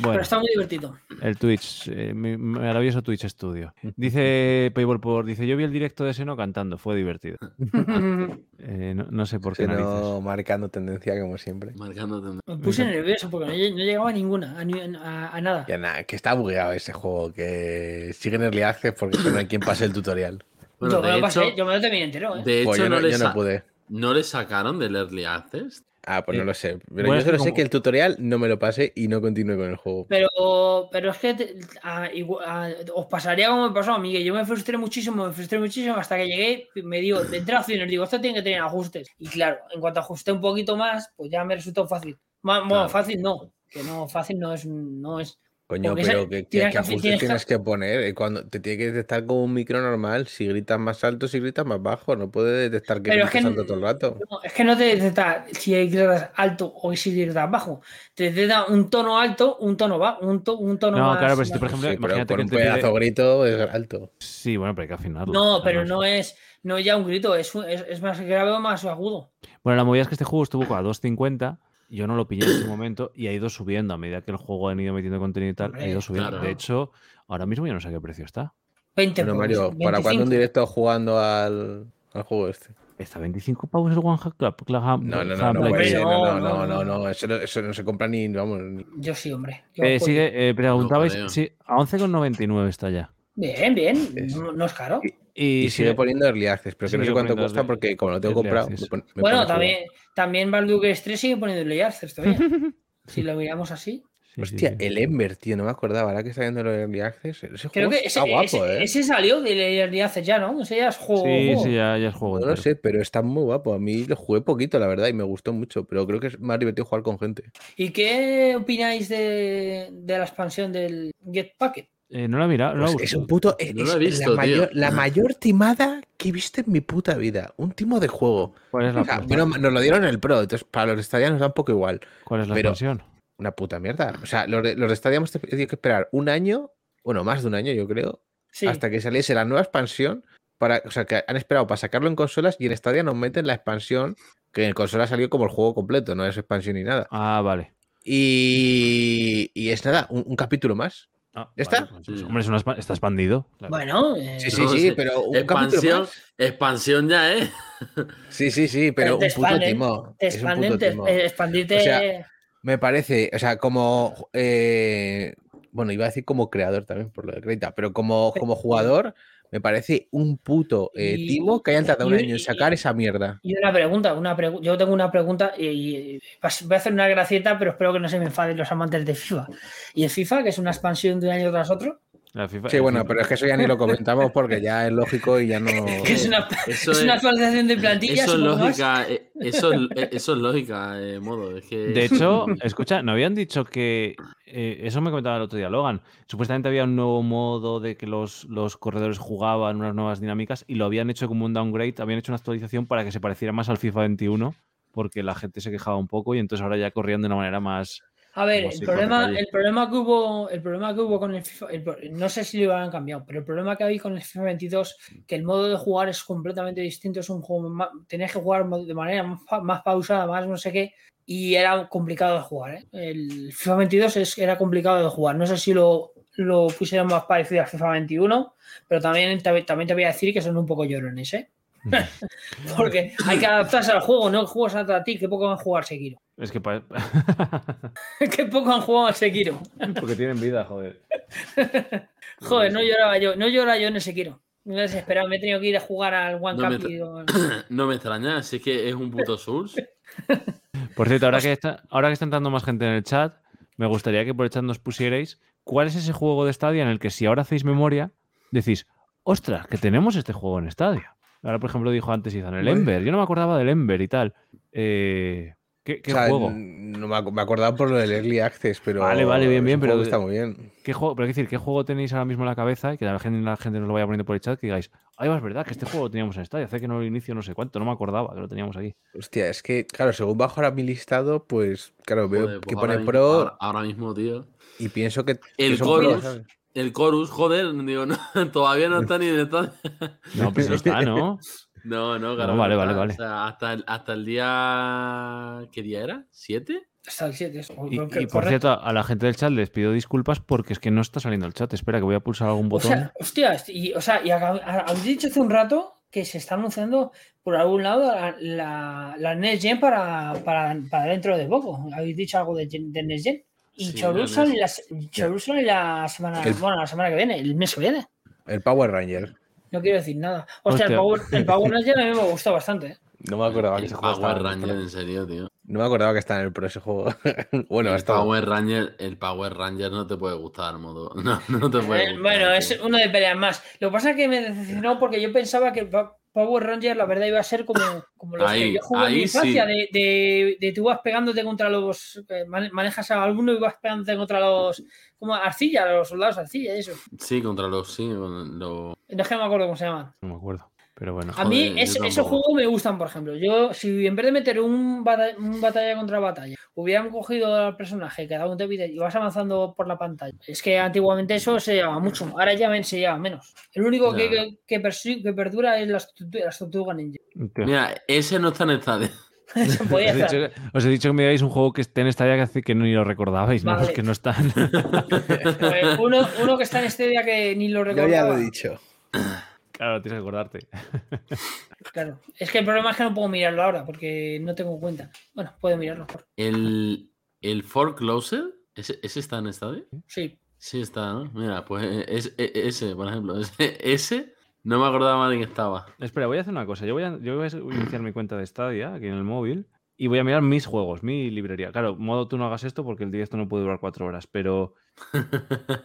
Bueno, está muy divertido. el Twitch, eh, mi maravilloso Twitch Studio. Dice Payball por, dice, yo vi el directo de Seno cantando, fue divertido. *laughs* Eh, no, no sé por qué no marcando tendencia como siempre. Marcando tendencia. Me puse nervioso porque no, lle- no llegaba a ninguna, a, ni- a- a nada. Ya nada, que está bugueado ese juego, que sigue en Early Access porque no hay quien pase el tutorial. *laughs* Bueno, yo, me de lo pasé, hecho, yo me lo terminé entero, ¿eh? de Pues hecho yo, no, no, le yo no pude. no le sacaron del Early Access. Ah, pues Eh, no lo sé. Pero bueno, yo solo sé que el tutorial no me lo pasé y no continué con el juego. Pero, pero es que te- a- igual- a- os pasaría como me pasó a mí, que yo me frustré muchísimo, me frustré muchísimo hasta que llegué, me digo, de entrar a opciones, digo, esto tiene que tener ajustes. Y claro, en cuanto ajusté un poquito más, pues ya me resultó fácil. Bueno, Claro. fácil no, que no, fácil no es, no es. Coño, porque pero ese- ¿qué, qué- tienes qué que- ajustes tienes que- tienes que poner? Eh, Cuando te tiene que detectar como un micro normal, si gritas más alto, si gritas más bajo, no puede detectar que es gritas que alto todo el rato. No, es que no te detecta si gritas alto o si gritas bajo. Te detecta un tono alto, un tono bajo, un, to- un tono No, más. claro, pero si tú, por ejemplo, Sí, pero con que un te pide- pedazo grito es alto. Sí, bueno, pero hay que afinarlo. No, pero no es, no es ya un grito, es, es, es más grave o más agudo. Bueno, la movida es que este juego estuvo a 2.50. Yo no lo pillé en ese momento y ha ido subiendo a medida que el juego ha ido metiendo contenido y tal. Ha ido subiendo. claro. De hecho, ahora mismo ya no sé a qué precio está. 20 Bueno, Mario, ¿para cuándo 25. un directo jugando al, al juego este? ¿Está 25 pavos el One Hack Club? No, no, no, no, no, no, no, no, no, no. no, Eso, no, eso no se compra ni, vamos, ni- Yo sí, hombre. yo Eh, sigue, eh, preguntabais, a 11,99 está ya. Bien, bien. Es- No, no es caro. Y, Y sigue poniendo Early Access, pero que no sé cuánto cuesta porque como lo tengo comprado, access. me pone- me Bueno, jugar. también, también Baldur's 3 sigue poniendo Early Access todavía. *laughs* si lo miramos así. Sí, sí, Hostia, sí. el Ember, tío, no me acordaba. Ahora que está viendo de Early Access, ese Creo juego que ese, está guapo, ese, ¿eh? ese salió del Early Access ya, ¿no? Ese ya es juego. Sí, juego. sí, ya, ya es juego. No lo sé, pero está muy guapo. A mí lo jugué poquito, la verdad, y me gustó mucho, pero creo que es más divertido jugar con gente. ¿Y qué opináis de, de la expansión del Get Packet? Eh, no la he mirado, no Pues es un puto. es- No lo he es visto, la, tío. mayor, la mayor timada que he visto en mi puta vida. Un timo de juego. ¿Cuál es la, O sea, expansión? bueno, nos lo dieron en el Pro, entonces para los estadios nos da un poco igual. ¿Cuál es la pero- expansión? Una puta mierda. O sea, los de, los de Stadia hemos tenido que esperar un año, bueno, más de un año, yo creo, Sí. hasta que saliese la nueva expansión. Para, o sea, que han esperado para sacarlo en consolas y en Stadia nos meten la expansión, que en consola salió como el juego completo, no es expansión ni nada. Ah, vale. Y, y es nada, un, un capítulo más. Ah, ¿Ya está? pues, pues, hombre, es una expa- está expandido. claro. Bueno, eh, Sí, sí, No, sí, sí. pero un Expansión, más. expansión ya, ¿eh? *laughs* Sí, sí, sí, pero te un puto expanden, timo. te Es un expanden, puto te- timo. eh, expandirte. O sea, Me parece, o sea, como. eh, bueno, iba a decir como creador también, por lo de Creta, pero como, como jugador, me parece un puto eh, timo que hayan tardado un año en sacar esa mierda. Y una pregunta, una pregu- yo tengo una pregunta y, voy a hacer una gracieta, pero espero que no se me enfaden los amantes de FIFA. ¿Y el FIFA, que es una expansión de un año tras otro? La FIFA- Sí, bueno, FIFA- pero es que eso ya ni lo *laughs* comentamos porque ya es lógico y ya no. *laughs* Es una, Eso es una actualización de plantillas. Eso es lógica, eh, eso, es- eh, eso es lógica, eh, modo. Es que... De *laughs* hecho, escucha, ¿no habían dicho que. eh, eso me comentaba el otro día Logan. Supuestamente había un nuevo modo de que los, los corredores jugaban unas nuevas dinámicas y lo habían hecho como un downgrade. Habían hecho una actualización para que se pareciera más al FIFA 21 porque la gente se quejaba un poco y entonces ahora ya corrían de una manera más. A ver, el problema, el problema que hubo, el problema que hubo con el FIFA, el no sé si lo habrán cambiado, pero el problema que hay con el FIFA 22, que el modo de jugar es completamente distinto, es un juego, más, tenés que jugar de manera más, pa- más pausada, más no sé qué, y era complicado de jugar. ¿eh? El FIFA 22 es, era complicado de jugar. No sé si lo, lo pusieron más parecido al FIFA 21, pero también, te- también te voy a decir que son un poco llorones, ¿eh? *laughs* *laughs* Porque hay que adaptarse al juego, no juegas a ti, que poco van a jugar Sekiro. Es que. pa- *laughs* *laughs* que poco han jugado al Sekiro. porque tienen vida, joder. *laughs* Joder, no lloraba yo, no lloraba yo en el Sekiro. Me he desesperado, me he tenido que ir a jugar al One No me Cup y digo, *clears throat* No me extraña, si es que es un puto Souls. Por cierto, ahora que, está, ahora que está entrando más gente en el chat, me gustaría que por el chat nos pusierais cuál es ese juego de Stadia en el que si ahora hacéis memoria, decís, ostras, que tenemos este juego en Stadia. Ahora, por ejemplo, dijo antes Izan, el. Ember. Yo no me acordaba del Ember y tal. Eh, ¿Qué, qué O sea, juego? No me, ac- me acordaba por lo del Early Access, pero. Vale, vale, bien, es bien, pero- está muy bien. ¿Qué juego? Pero decir, ¿qué juego tenéis ahora mismo en la cabeza? Y que la gente, la gente nos lo vaya poniendo por el chat, que digáis, ay, es verdad que este juego lo teníamos en Stadia, hace que no lo inicio no sé cuánto, no me acordaba que lo teníamos aquí. Hostia, es que, claro, según bajo ahora mi listado, pues, claro, veo Joder, pues que ahora pone mismo- Pro Ahora, ahora mismo, tío. y pienso que. que El Chorus, ¿sabes? el Chorus, joder, digo, *laughs* no, todavía no está ni en esta. No, pues no está, ¿no? *laughs* No, no, claro. No, vale, vale, vale. O sea, hasta el, hasta el día. ¿Qué día era? ¿Siete? Hasta el 7. eso, Y, y por correcto. cierto, a la gente del chat les pido disculpas porque es que no está saliendo el chat. Espera, que voy a pulsar algún O botón. sea, hostia, y, o sea, y habéis dicho hace un rato que se está anunciando por algún lado la, la, la Next Gen para, para, para dentro de poco. Habéis dicho algo de, de Next Gen. Y Sí, Chorus la y la semana, El- bueno, la semana que viene, el mes que viene. El Power Ranger. No quiero decir nada. Hostia, el Hostia. Power, el Power Gen a mí me gustó bastante. ¿eh? No me acordaba que El ese juego estaba Power en el Ranger, en serio, tío. No me acordaba que estaba en el Pro ese juego. *laughs* bueno, el, hasta Power Ranger, el Power Ranger no te puede gustar, modo. *laughs* No, no te puede Eh, gustar. bueno, tío. es uno de peleas más. Lo que pasa es que me decepcionó porque yo pensaba que el Power Ranger, la verdad, iba a ser como, como los Ahí, que yo jugué en mi infancia, sí. de, de, de tú vas pegándote contra los. eh, mane- manejas a alguno y vas pegándote contra los. como arcilla, los soldados arcilla, eso. Sí, contra los. Sí, los. No es que no me acuerdo cómo se llaman. No me acuerdo. Pero bueno. A mí yo es- esos juegos me gustan, por ejemplo. Yo, si en vez de meter un, bata- un batalla contra batalla, hubieran cogido al personaje, cada uno te pide y vas avanzando por la pantalla. Es que antiguamente eso se llevaba mucho, ahora ya men- se lleva menos. El único que, que, que que perdura es las las Tortugas Ninja. Mira, ese no está en *laughs* podía os, dicho, os he dicho que me digáis un juego que esté en esta que hace que no ni lo recordabais, ¿no? Los que no están. *laughs* Pues uno, uno que está en este día que ni lo Yo recordaba. ya lo he dicho. Claro, tienes que acordarte. *laughs* Claro. Es que el problema es que no puedo mirarlo ahora porque no tengo cuenta. Bueno, puedo mirarlo. por- El. El Forecloser, ¿ese, ¿ese está en estadio? Sí. Sí, está, ¿no? Mira, pues eh, es, e- ese, por ejemplo. Ese, *laughs* ese no me acordaba de que estaba. Espera, voy a hacer una cosa. Yo voy a, yo voy a iniciar mi cuenta de Stadia aquí en el móvil y voy a mirar mis juegos, mi librería. Claro, modo tú no hagas esto porque el directo no puede durar cuatro horas, pero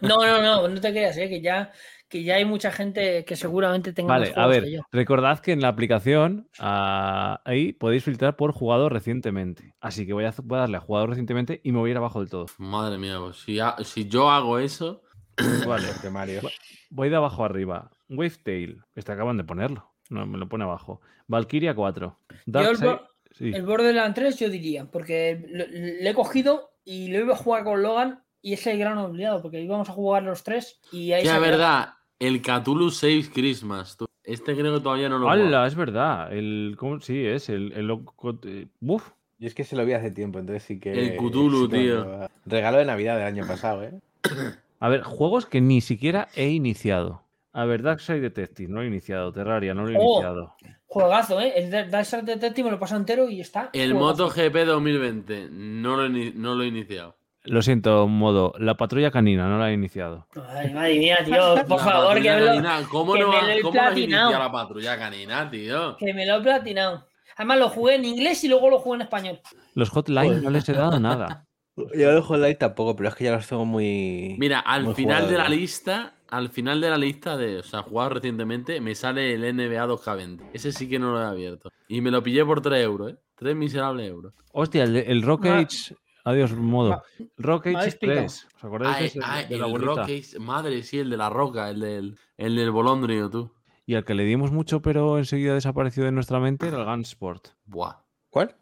No, no, no, no te creas, ¿eh? que, ya, que ya hay mucha gente que seguramente tenga más Vale, a juegos ver, que yo. recordad que en la aplicación ah, ahí podéis filtrar por jugador recientemente. Así que voy a, voy a darle a jugador recientemente y me voy a ir abajo del todo. Madre mía, pues si, ha- si yo hago eso. Vale, *coughs* De Mario. voy de abajo arriba. Wavetail, que te acaban de ponerlo. No, me lo pone abajo. Valkyria 4. Yo el, Darkseid, Bo- sí. el Borderlands 3 yo diría, porque le he cogido y lo iba a jugar con Logan y es el gran olvidado, porque íbamos a jugar los tres y ahí Ya, verdad, el Cthulhu Saves Christmas. tú. Este creo que todavía no lo he jugado. ¡Hala! Es verdad. El, ¿cómo? Sí, es el, el uf, Yo es que se lo vi hace tiempo, entonces sí que. El Cthulhu, sí tío. Regalo de Navidad del año pasado, ¿eh? A ver, juegos que ni siquiera he iniciado. A ver, Darkseid Detective, no lo he iniciado. Terraria, no lo he Oh. iniciado. Juegazo, ¿eh? El de- Dark Detective me lo paso entero y está. El juegazo. MotoGP 2020 no lo, no lo he iniciado. Lo siento, modo. La patrulla canina, no la he iniciado. Ay, madre mía, tío, por La favor, que me, lo, canina, ¿Cómo que no, me ha- lo he cómo no has iniciado la patrulla canina, tío? que me lo he platinado. Además, lo jugué en inglés y luego lo jugué en español. Los hotline no les he dado nada. *laughs* Yo lo Light tampoco, pero es que ya los tengo muy. Mira, al muy final de la ¿no? lista, al final de la lista de, o sea, jugado recientemente, me sale el NBA 2K20. Ese sí que no lo he abierto. Y me lo pillé por 3 euros, ¿eh? 3 miserables euros. Hostia, el, el Rock Ma- Age. Adiós, modo. Rock Age habéis picado. 3. ¿Os acordáis de, Ay, ese- ay, de la el? Rock Ace- madre, sí, el de la roca, el del, el del Bolondrio, tú. Y al que le dimos mucho, pero enseguida desapareció de nuestra mente, era el Gunsport. Buah. ¿Cuál?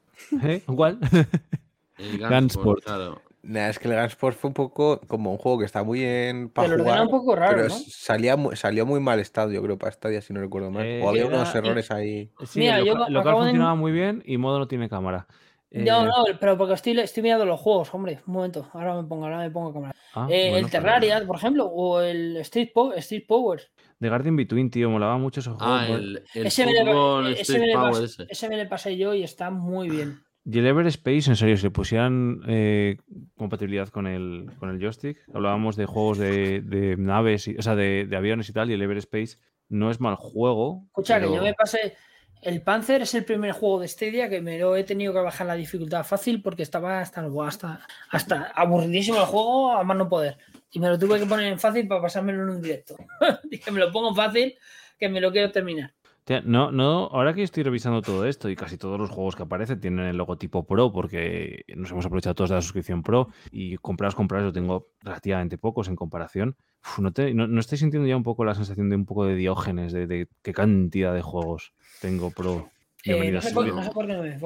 ¿Eh? ¿Cuál? *laughs* El Gunsport. Gunsport, claro. Nah, es que el Gunsport fue un poco como un juego que está muy bien para Pero lo jugar. un poco raro, pero ¿no? salía, salió muy mal estado, yo creo, para Stadia, si no recuerdo mal. Eh, o había era- unos errores ahí. Sí, Mira, el yo local, funcionaba muy bien y modo no tiene cámara. Eh, No, no, pero porque estoy, estoy mirando los juegos, hombre. Un momento, ahora me pongo, ahora me pongo cámara. ah, Eh, bueno, el pues- Terraria, por ejemplo, o el Street, Po- Street Power. The Guardian Between, tío, molaba mucho juego. Ah, por- el, el Ese me, le, ese, Street me le Power pas- ese. ese me le pasé yo y está muy bien. Y el Ever Space, en serio, si le pusieran eh, compatibilidad con el, con el joystick, hablábamos de juegos de, de naves, y, o sea, de, de aviones y tal, y el Ever Space no es mal juego. Escucha, que yo me pasé. El Panzer es el primer juego de Stadia que me lo he tenido que bajar la dificultad fácil porque estaba hasta, hasta, hasta aburridísimo el juego a más no poder. Y me lo tuve que poner en fácil para pasármelo en un directo. *laughs* Dije, me lo pongo fácil que me lo quiero terminar. Hostia, no, no, ahora que estoy revisando todo esto y casi todos los juegos que aparecen tienen el logotipo Pro porque nos hemos aprovechado todos de la suscripción Pro y comprados, comprados yo tengo relativamente pocos en comparación. Uf, ¿no, te, no, no estoy sintiendo ya un poco la sensación de un poco de diógenes, de, de qué cantidad de juegos tengo Pro? Eh, no, sé por, sea. no sé por qué no me.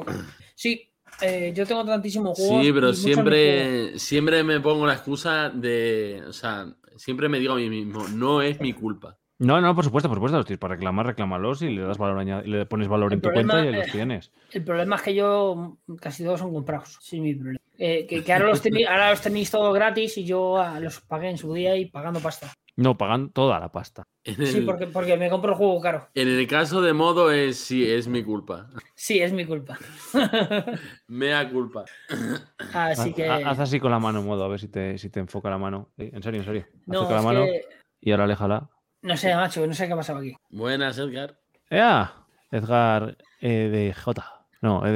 Sí, eh, yo tengo tantísimos juegos. Sí, pero siempre, siempre me pongo la excusa de. O sea, siempre me digo a mí mismo, no es mi culpa. No, no, por supuesto, por supuesto, los tienes para reclamar, reclámalos y le das valor añadido, le pones valor El en tu cuenta y los tienes. El problema es que yo casi todos son comprados. Sí, mi problema. Eh, que, que ahora, los tenéis, *laughs* ahora los tenéis todos gratis y yo ah, los pagué en su día y pagando pasta. No, pagan toda la pasta. En Sí, el, porque, porque me compro el juego caro. en el caso de modo es sí, es mi culpa. Sí, es mi culpa. *laughs* Mea culpa. *coughs* Así que. ha- haz así con la mano, modo, a ver si te, si te enfoca la mano. Eh, En serio, en serio. no, Acerca la mano que- y ahora aléjala. No sé, macho, no sé qué ha pasado aquí. Buenas, Edgar. ¡Ea! Edgar E de J. No, E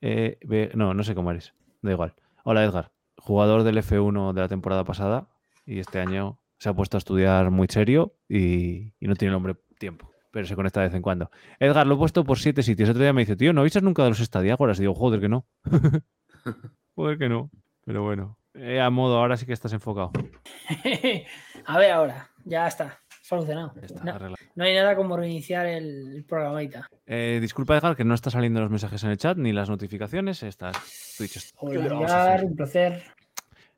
de. B- no, no sé cómo eres. Da igual. Hola, Edgar. Jugador del F1 de la temporada pasada y este año se ha puesto a estudiar muy serio y, y no tiene el hombre tiempo. Pero se conecta de vez en cuando. Edgar, lo he puesto por siete sitios. Otro día me dice, tío, ¿no avisas nunca de los estadiágoras? Y digo, joder, que no. *laughs* joder, que no. Pero bueno. Eh, a modo, ahora sí que estás enfocado. *laughs* a ver, ahora. Ya está. Solucionado. Ya está, No, hay nada como reiniciar el, el programita. Eh, disculpa, Edgar, que no está saliendo los mensajes en el chat ni las notificaciones. Estás Twitch está- Joder, ¿Qué le vamos a hacer? un placer.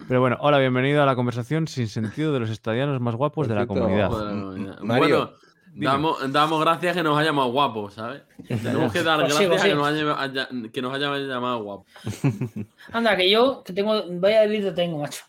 Pero bueno, hola, bienvenido a la conversación sin sentido de los estadianos más guapos de la comunidad. Bueno, Mario, bueno, damos, damos gracias que nos haya llamado guapos, ¿sabes? Tenemos que dar Pues sí, gracias pues a que nos, haya, haya- que nos hayan llamado guapos. Anda, que yo, que tengo, vaya delito tengo, macho.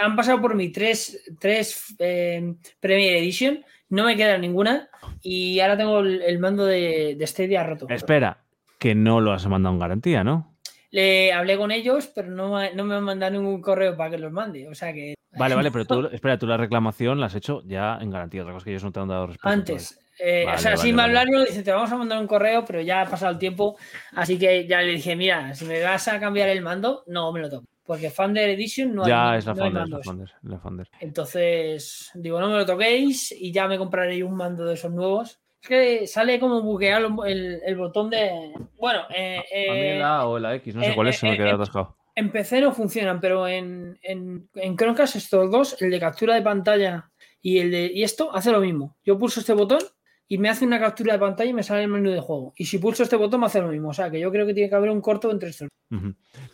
Han pasado por mí tres, tres eh, Premier Edition, no me queda ninguna y ahora tengo el, el mando de, de Stadia roto. Espera, que no lo has mandado en garantía, ¿no? Le hablé con ellos, pero no, me- no me han mandado ningún correo para que los mande. O sea que Vale, vale, pero tú, *laughs* espera, tú la reclamación la has hecho ya en garantía. Otra cosa que ellos no te han dado respuesta. antes. eh, Vale, o sea, vale, sí me vale. hablaron, dice, te vamos a mandar un correo, pero ya ha pasado el tiempo. Así que ya le dije, mira, si me vas a cambiar el mando, no me lo toco. Porque Fander Edition no ya hay, es la no hay es la mandos. Founder, la Founder. Entonces, digo, no me lo toquéis y ya me compraré un mando de esos nuevos. Es que sale como bugueado el, el botón de. Bueno, eh, A mí eh, la A o la X, no sé eh, cuál es, eh, se me eh, queda eh, atascado. en PC no funcionan, pero en, en, en Chromecast estos dos, el de captura de pantalla y el de. Y esto hace lo mismo. Yo pulso este botón y me hace una captura de pantalla y me sale el menú de juego. Y si pulso este botón me hace lo mismo. O sea que yo creo que tiene que haber un corto entre estos.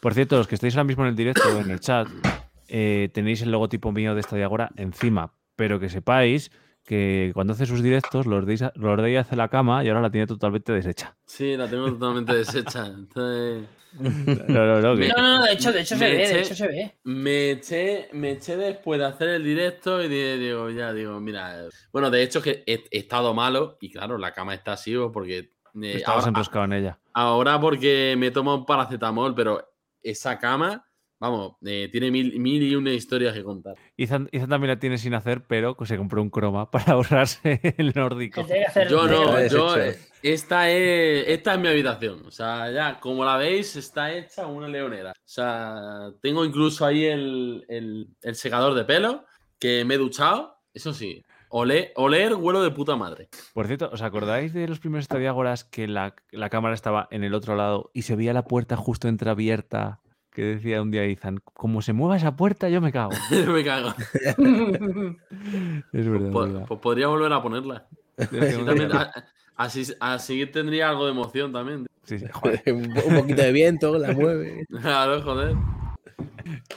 Por cierto, los que estáis ahora mismo en el directo o en el chat, eh, tenéis el logotipo mío de Stadia Agora encima, pero que sepáis que cuando hace sus directos, los de los de hace la cama y ahora la tiene totalmente deshecha. Sí, la tengo totalmente deshecha. Entonces, *laughs* No, no, no, que- No, no, no, de hecho, de hecho se ve, eché- de hecho se ve. me eché, me eché después de hacer el directo y di- digo, ya, digo, mira. Bueno, de hecho que he, he estado malo y claro, la cama está así porque. eh, estabas ahora, enroscado en ella. ahora porque me tomo un paracetamol, pero esa cama, vamos, eh, tiene mil, mil y una historias que contar. Ethan, Ethan también la tiene sin hacer, pero se compró un croma *laughs* para ahorrarse el nórdico. Yo no, yo. eh, Esta es, esta es mi habitación. O sea, ya, como la veis, está hecha una leonera. O sea, tengo incluso ahí el, el- el secador de pelo que me he duchado. Eso sí, oler, oler huelo de puta madre. Por cierto, ¿os acordáis de los primeros estadiágoras que la, la cámara estaba en el otro lado y se veía la puerta justo entreabierta? Que decía un día Ethan, como se mueva esa puerta, yo me cago. *laughs* me cago. *laughs* Es verdad. es Pues, verdad. pues podría volver a ponerla. Así, también- así, así tendría algo de emoción también. Sí, sí, *laughs* joder. un poquito de viento, la mueve. Claro, joder.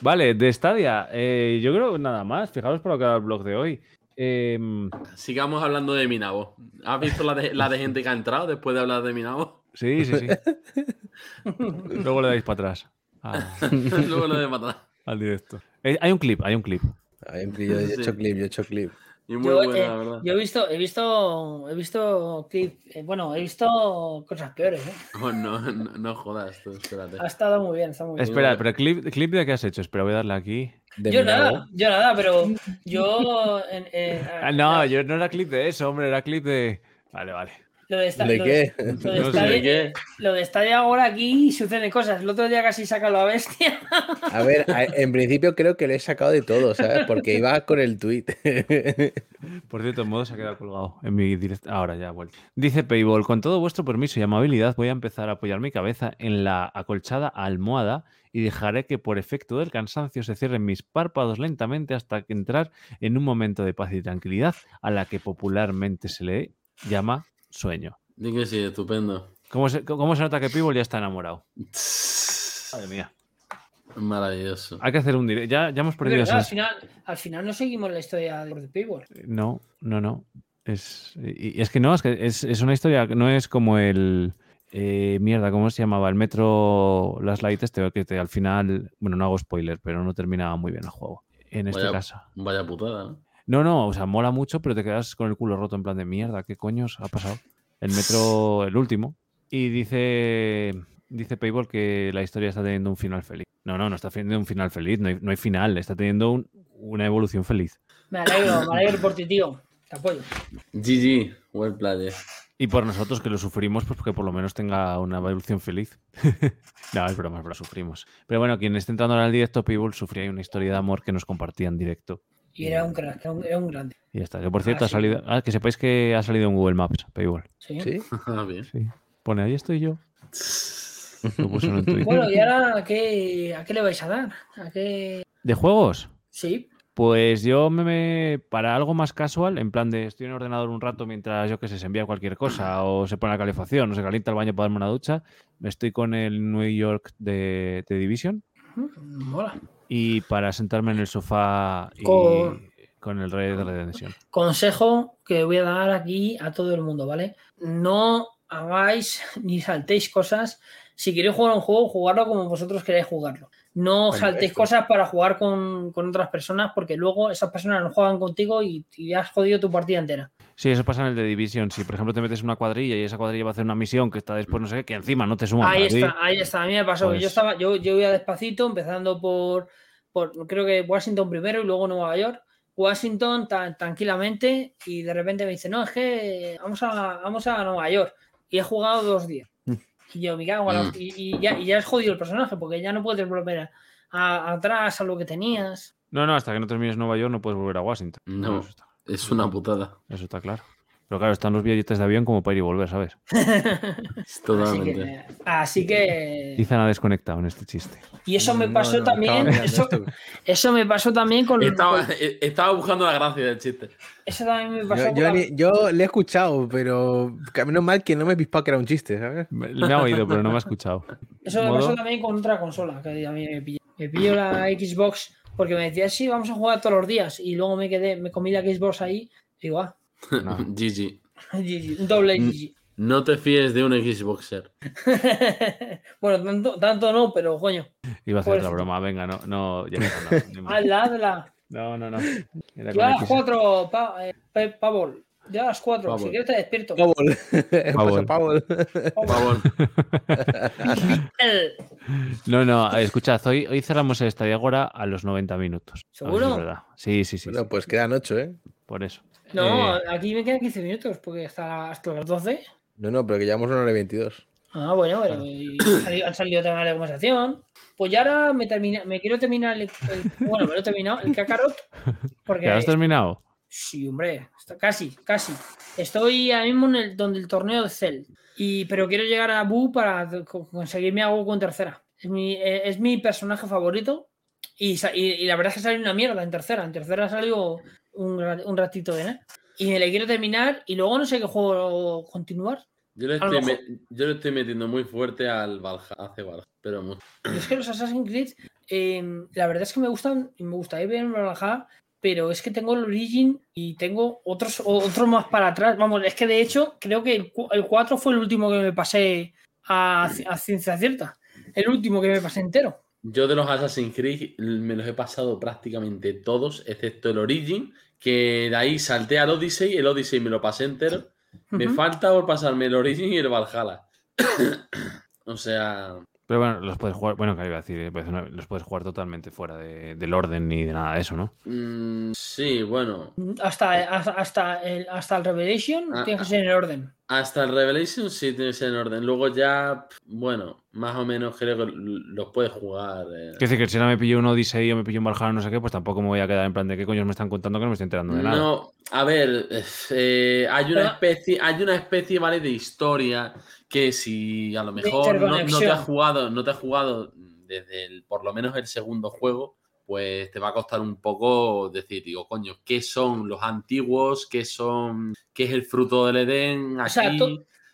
Vale, de Stadia, eh, yo creo que nada más. Fijaros por lo que era el blog de hoy. Em, Sigamos hablando de Minabo. ¿Has visto la de, la de gente que ha entrado después de hablar de Minabo? sí, sí, sí. Luego le dais para atrás a- *laughs* Luego lo de matar. al directo. Eh, hay un clip, hay un clip. Ay, yo he hecho Sí. clip, yo he hecho clip. Y muy Yo, buena, eh, la verdad. yo he visto, he visto, he visto clip, eh, bueno, he visto cosas peores, ¿eh? Oh, no, no, no jodas, tú, espérate. Ha estado muy bien, está muy bien. Espera, pero clip, clip de qué has hecho. Espera, voy a darle aquí. De Yo nada, yo nada, pero yo en- eh, Ah, no, yo no era clip de eso, hombre, era clip de. Vale, vale. Lo de, esta- ¿De lo qué? Lo de, *laughs* No Stadia- qué. lo de Stadia ahora aquí suceden cosas. El otro día casi saca la bestia. A ver, en principio creo que le he sacado de todo, ¿sabes? Porque iba con el tweet. *laughs* Por cierto, en modo se ha quedado colgado en mi directo. Ahora ya ha vuelto. Dice Payball, con todo vuestro permiso y amabilidad voy a empezar a apoyar mi cabeza en la acolchada almohada y dejaré que por efecto del cansancio se cierren mis párpados lentamente hasta que entrar en un momento de paz y tranquilidad a la que popularmente se le llama sueño. Di que sí, estupendo. ¿Cómo se, cómo se nota que Payball ya está enamorado? *laughs* Madre mía. Maravilloso. Hay que hacer un directo. Ya, ya hemos perdido verdad, al, final, al final no seguimos la historia de Paywall. No, no, no. Es, y y es que no, es que es, es una historia que no es como el. eh, mierda, ¿cómo se llamaba? El Metro Las Light este, que te, al final. Bueno, no hago spoiler, pero no terminaba muy bien el juego. En este Vaya- caso. Vaya putada, ¿no? No, no, o sea, mola mucho, pero te quedas con el culo roto en plan de mierda, ¿qué coños ha pasado? El Metro, el último. Y dice. Dice Payball que la historia está teniendo un final feliz. No, no, no está teniendo un final feliz, no hay, no hay final, está teniendo un- una evolución feliz. Me alegro, me alegro por ti, tío. Te apoyo. GG, well player. Y por nosotros que lo sufrimos, pues que por lo menos tenga una evolución feliz. *laughs* no, es broma, es broma, sufrimos. Pero bueno, quien esté entrando ahora al directo, People, sufría una historia de amor que nos compartía en directo. Y era un crack, era un, era un grande. Y ya está. Que por cierto, Ah, ha sí. salido. Ah, que sepáis que ha salido en Google Maps, Paywall. Sí. ¿Sí? *laughs* *laughs* Ah, bien. Sí. Pone, ahí estoy yo. *laughs* Lo puso en tuit. Bueno, ¿y ahora ¿a qué, a qué le vais a dar? ¿A qué? ¿De juegos? Sí. Pues yo me, me- para algo más casual, en plan de estoy en el ordenador un rato mientras yo que sé, se envía cualquier cosa o se pone la calefacción o se calienta el baño para darme una ducha, me estoy con el New York de, de Division Mola. Y para sentarme en el sofá y Con- con el Red Dead Redemption. Consejo que voy a dar aquí a todo el mundo, ¿vale? No hagáis *laughs* ni saltéis cosas. Si queréis jugar un juego, jugarlo como vosotros queráis jugarlo. No Bueno, saltéis esto. cosas para jugar con, con otras personas porque luego esas personas no juegan contigo y, y has jodido tu partida entera. Sí, eso pasa en el de Division. Si por ejemplo te metes en una cuadrilla y esa cuadrilla va a hacer una misión que está después no sé qué, que encima no te suman. Ahí ti. está, ahí está. A mí me pasó. que Yo Pues- estaba, yo, yo iba despacito, empezando por, por, creo que Washington primero y luego Nueva York. Washington tan tranquilamente y de repente me dice, no, es que vamos a, vamos a Nueva York. Y he jugado dos días. Mm. Y yo me cago en Mm. y, y ya, y ya has jodido el personaje porque ya no puedes volver a- a- atrás a lo que tenías. No, no, hasta que no termines Nueva York no puedes volver a Washington. No. Eso está, Es una putada. eso está claro. Pero claro, están los billetes de avión como para ir y volver, ¿sabes? Totalmente. *laughs* que, así que- Izan ha desconectado en este chiste. y eso me pasó no, también. Eso, eso me pasó también con Estaba, con- eh, estaba buscando la gracia del chiste. Eso también me pasó Yo, con yo la- ni- yo le he escuchado, pero menos mal que no me he pispado que era un chiste, ¿sabes? Me, ha oído, pero no me ha escuchado. Eso me ¿Modo? pasó también con otra consola que a mí me pilló. Me pilló la Xbox porque me decía, sí, vamos a jugar todos los días. Y luego me quedé, me comí la Xbox ahí. Digo, ah, *laughs* No. GG. GG, *laughs* un doble. GG. No te fíes de un Xboxer. *laughs* bueno, tanto, tanto no, pero coño. Iba a hacer Pues- la broma, venga, no, no, ya no, ni más. Hazla, hazla. no, no, no. Era con X. cuatro, pa, eh. Ya a las cuatro. Pavol. Si quieres te despierto. Pavol. *laughs* Pavol. Pasa Pavol. Por favor. El- No, no, eh, escuchad, hoy, hoy cerramos el Estadio Agora a los 90 minutos. Ver ¿Seguro? Sí, sí, sí, Bueno, sí, pues quedan ocho, ¿eh? por eso. No, Eh, aquí me quedan 15 minutos porque hasta, hasta las 12. No, no, pero que llevamos una hora y 22. Ah, bueno, pero y han salido- temas de conversación. Pues ya ahora me, termina, me quiero terminar el, el- Bueno, me lo he terminado, el Kakarot. Porque. ¿Ya has terminado? Sí, hombre, está casi, casi. Estoy ahora mismo en el, donde el torneo de Cell. Y, pero quiero llegar a Bu para co- conseguirme algo con tercera. Es mi, eh, es mi personaje favorito. Y, y- y la verdad es que salió una mierda en tercera. En tercera salió un, un ratito de nada. Y me le quiero terminar. Y luego no sé qué juego continuar. Yo le, estoy me- yo le estoy metiendo muy fuerte al Valhalla, hace Valhalla, pero mucho. Y es que los Assassin's Creed, eh, la verdad es que me gustan y me gustaría ver en Valhalla, pero es que tengo el Origin y tengo otros, otros más para atrás. Vamos, es que de hecho creo que el, el 4 fue el último que me pasé a, a ciencia cierta. El último que me pasé entero. Yo de los Assassin's Creed me los he pasado prácticamente todos, excepto el Origin, que de ahí salté al Odyssey, el Odyssey me lo pasé entero. Me falta por pasarme el Origin y el Valhalla. *coughs* o sea, Pero bueno, los puedes jugar, bueno, que iba a decir, eh, pues, no, los puedes jugar totalmente fuera de- del orden ni de nada de eso, ¿no? Mm, sí, bueno. Hasta, hasta, hasta el, hasta el Revelation Ah, tiene que ser en orden. Hasta el Revelation sí tiene que ser en orden. Luego ya, bueno, más o menos creo que los puedes jugar. eh. Quiero decir que si ahora me pillo un Odyssey o me pillo un Valhalla no sé qué, pues tampoco me voy a quedar en plan de qué coños me están contando que no me estoy enterando de nada. No, a ver, eh, hay una especie, hay una especie, ¿vale? De historia que si a lo mejor no, no te has jugado, no te has jugado desde el, por lo menos el segundo juego, pues te va a costar un poco decir, digo, coño, ¿qué son los antiguos? ¿Qué son? ¿Qué es el fruto del Edén? Aquí. O sea,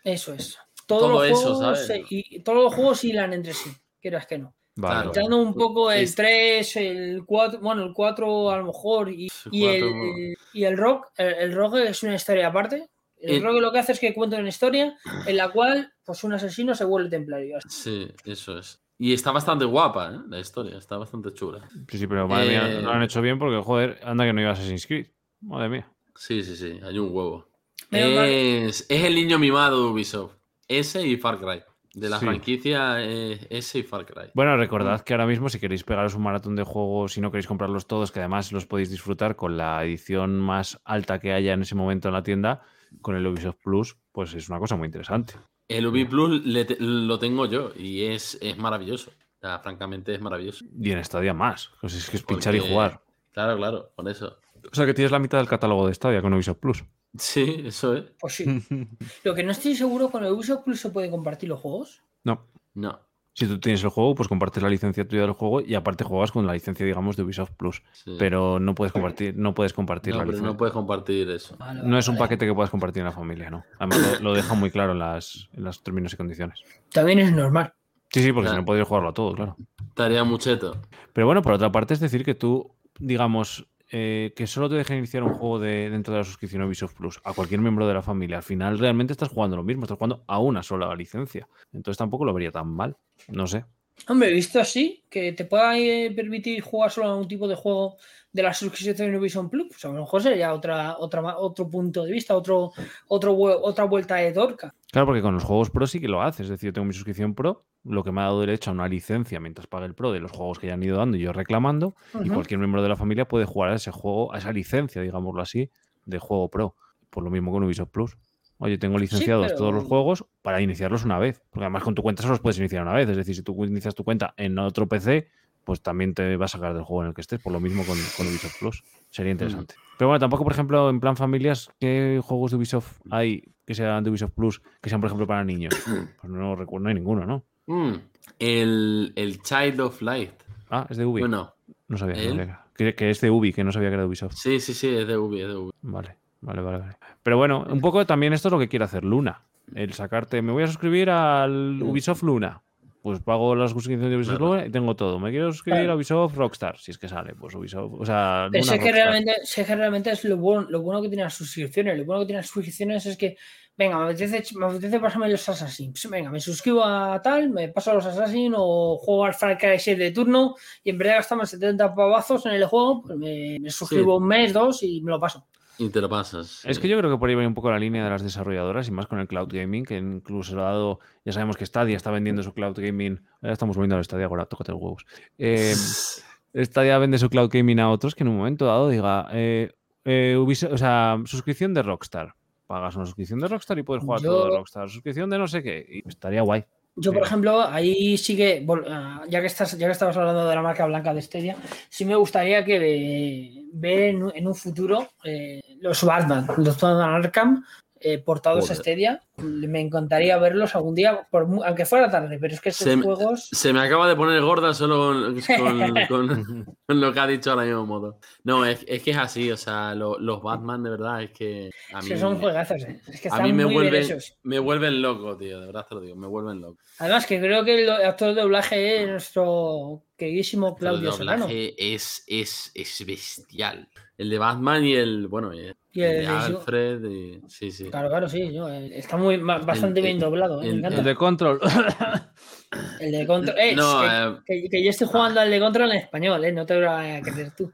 Eso es. Todos Todo los eso, juegos ¿sabes? y todos los juegos hilan entre sí, quieras que no. Vale, Claro. un poco el Es- 3, el 4, bueno, el 4 a lo mejor, y, y el, y el rock, el, el rock es una historia aparte. El El- rock lo que hace es que cuenta una historia en la cual pues un asesino se vuelve templario. Sí, eso es. Y está bastante guapa, ¿eh? La historia, está bastante chula. Sí, sí, pero madre mía, Eh, lo han hecho bien porque, joder, anda que no iba a Assassin's Creed. Madre mía. Sí, sí, sí, hay un huevo. Es, es el niño mimado de Ubisoft. Ese y Far Cry. De la Sí. franquicia, eh, ese y Far Cry. Bueno, recordad que ahora mismo, si queréis pegaros un maratón de juegos, si no queréis comprarlos todos, que además los podéis disfrutar con la edición más alta que haya en ese momento en la tienda, con el Ubisoft Plus, pues es una cosa muy interesante. El Ubi Plus le te- lo tengo yo y es, es maravilloso. O sea, francamente es maravilloso. Y en Stadia más. Pues es que es pinchar y jugar. Claro, claro, por eso. O sea que tienes la mitad del catálogo de Stadia con Ubisoft Plus. Sí, eso es. Pues sí. *laughs* Lo que no estoy seguro con el Ubisoft Plus se puede compartir los juegos. No. No. Si tú tienes el juego, pues compartes la licencia tuya del juego y aparte juegas con la licencia, digamos, de Ubisoft Plus. sí. Pero no puedes compartir, no puedes compartir no, la pero licencia. no puedes compartir eso. Vale, No es un vale. paquete que puedas compartir en la familia, ¿no? Además lo, lo deja muy claro en, las, en los términos y condiciones. También es normal. Sí, sí, porque si Claro. no podrías jugarlo a todo, claro. Tarea mucheto. Pero bueno, por otra parte, es decir que tú, digamos, eh, que solo te dejen iniciar un juego de, dentro de la suscripción Ubisoft Plus a cualquier miembro de la familia, al final realmente estás jugando lo mismo, estás jugando a una sola licencia. Entonces tampoco lo vería tan mal. No sé. Hombre, visto así, que te pueda eh, permitir jugar solo a un tipo de juego de la suscripción Ubisoft Plus, pues a lo mejor sería otra, otra, otro punto de vista, otro, otro, otra vuelta de torca. Claro, porque con los juegos Pro sí que lo haces. Es decir, yo tengo mi suscripción Pro, lo que me ha dado derecho a una licencia mientras pague el Pro de los juegos que ya han ido dando y yo reclamando. Y cualquier miembro de la familia puede jugar a ese juego, a esa licencia, digámoslo así, de juego Pro. Por lo mismo con Ubisoft Plus. Oye, tengo licenciados pero- todos los juegos para iniciarlos una vez. Porque además con tu cuenta solo los puedes iniciar una vez. Es decir, si tú inicias tu cuenta en otro PC, pues también te va a sacar del juego en el que estés. Por lo mismo con, con Ubisoft Plus. Sería interesante. Pero bueno, tampoco, por ejemplo, en plan familias, ¿qué juegos de Ubisoft hay que sean de Ubisoft Plus que sean, por ejemplo, para niños? Pues no recuerdo, no hay ninguno, ¿no? Mm, El, el Child of Light. Ah, es de Ubi. Bueno, no sabía que, ¿él? era- que, que es de Ubi, que no sabía que era de Ubisoft. sí, sí, sí, es de Ubi, es de Ubi. Vale, vale, vale, vale. Pero bueno, un poco también esto es lo que quiere hacer Luna. El sacarte, me voy a suscribir al Ubisoft Luna. Pues pago la suscripción de Ubisoft Claro. Y tengo todo. Me quiero suscribir Claro. a Ubisoft Rockstar, si es que sale. Pues Ubisoft, o sea, Pero sé que, realmente, sé que realmente es lo bueno, lo bueno que tienen las suscripciones. Lo bueno que tienen las suscripciones es que, venga, me apetece, me apetece pasarme los Assassins. Venga, me suscribo a tal, me paso a los Assassins o juego al Far Cry 6 de turno y en vez de gastarme 70 pavazos en el juego, pues me, me suscribo un mes, dos y me lo paso. Y te lo pasas. Es sí. que yo creo que por ahí va un poco la línea de las desarrolladoras y más con el cloud gaming, que incluso lo ha dado, ya sabemos que Stadia está vendiendo su cloud gaming, ahora estamos volviendo al Stadia, ahora tócate los huevos. Eh, *laughs* Stadia vende su cloud gaming a otros que en un momento dado diga, eh, eh, Ubisoft- o sea, suscripción de Rockstar. Pagas una suscripción de Rockstar y puedes jugar Yo- todo de Rockstar. Suscripción de no sé qué. Y estaría guay. Yo, por ejemplo, ahí sí que, ah, ya que estás, ya que estabas hablando de la marca blanca de Stadia, sí me gustaría que ver en, un- en un futuro eh, los Batman, los Batman Arkham, eh, portados a Joder. Stadia. Me encantaría verlos algún día, por aunque fuera tarde, pero es que esos Se me- juegos. Se me acaba de poner gorda solo con, con- *laughs* con- con lo que ha dicho ahora mismo Modo. No, es, es que es así, o sea, lo- los Batman de verdad es que a mí, son juegazos, eh. es que a están mí me muy vuelven, hechos. me vuelven loco, tío, de verdad te lo digo, me vuelven loco. Además, que creo que el actor de doblaje es nuestro queridísimo Pero el Claudio Solano. doblaje es, es, es bestial. El de Batman y el, bueno, el, Y el de Alfred, y- sí, sí. Claro, claro, sí. no, eh, está muy bastante El- bien doblado. eh, el- me encanta. El de Control. *coughs* El de Control. eh, No, que, eh, que- que yo estoy jugando al de Control en español, ¿eh? No te lo vas a creer tú.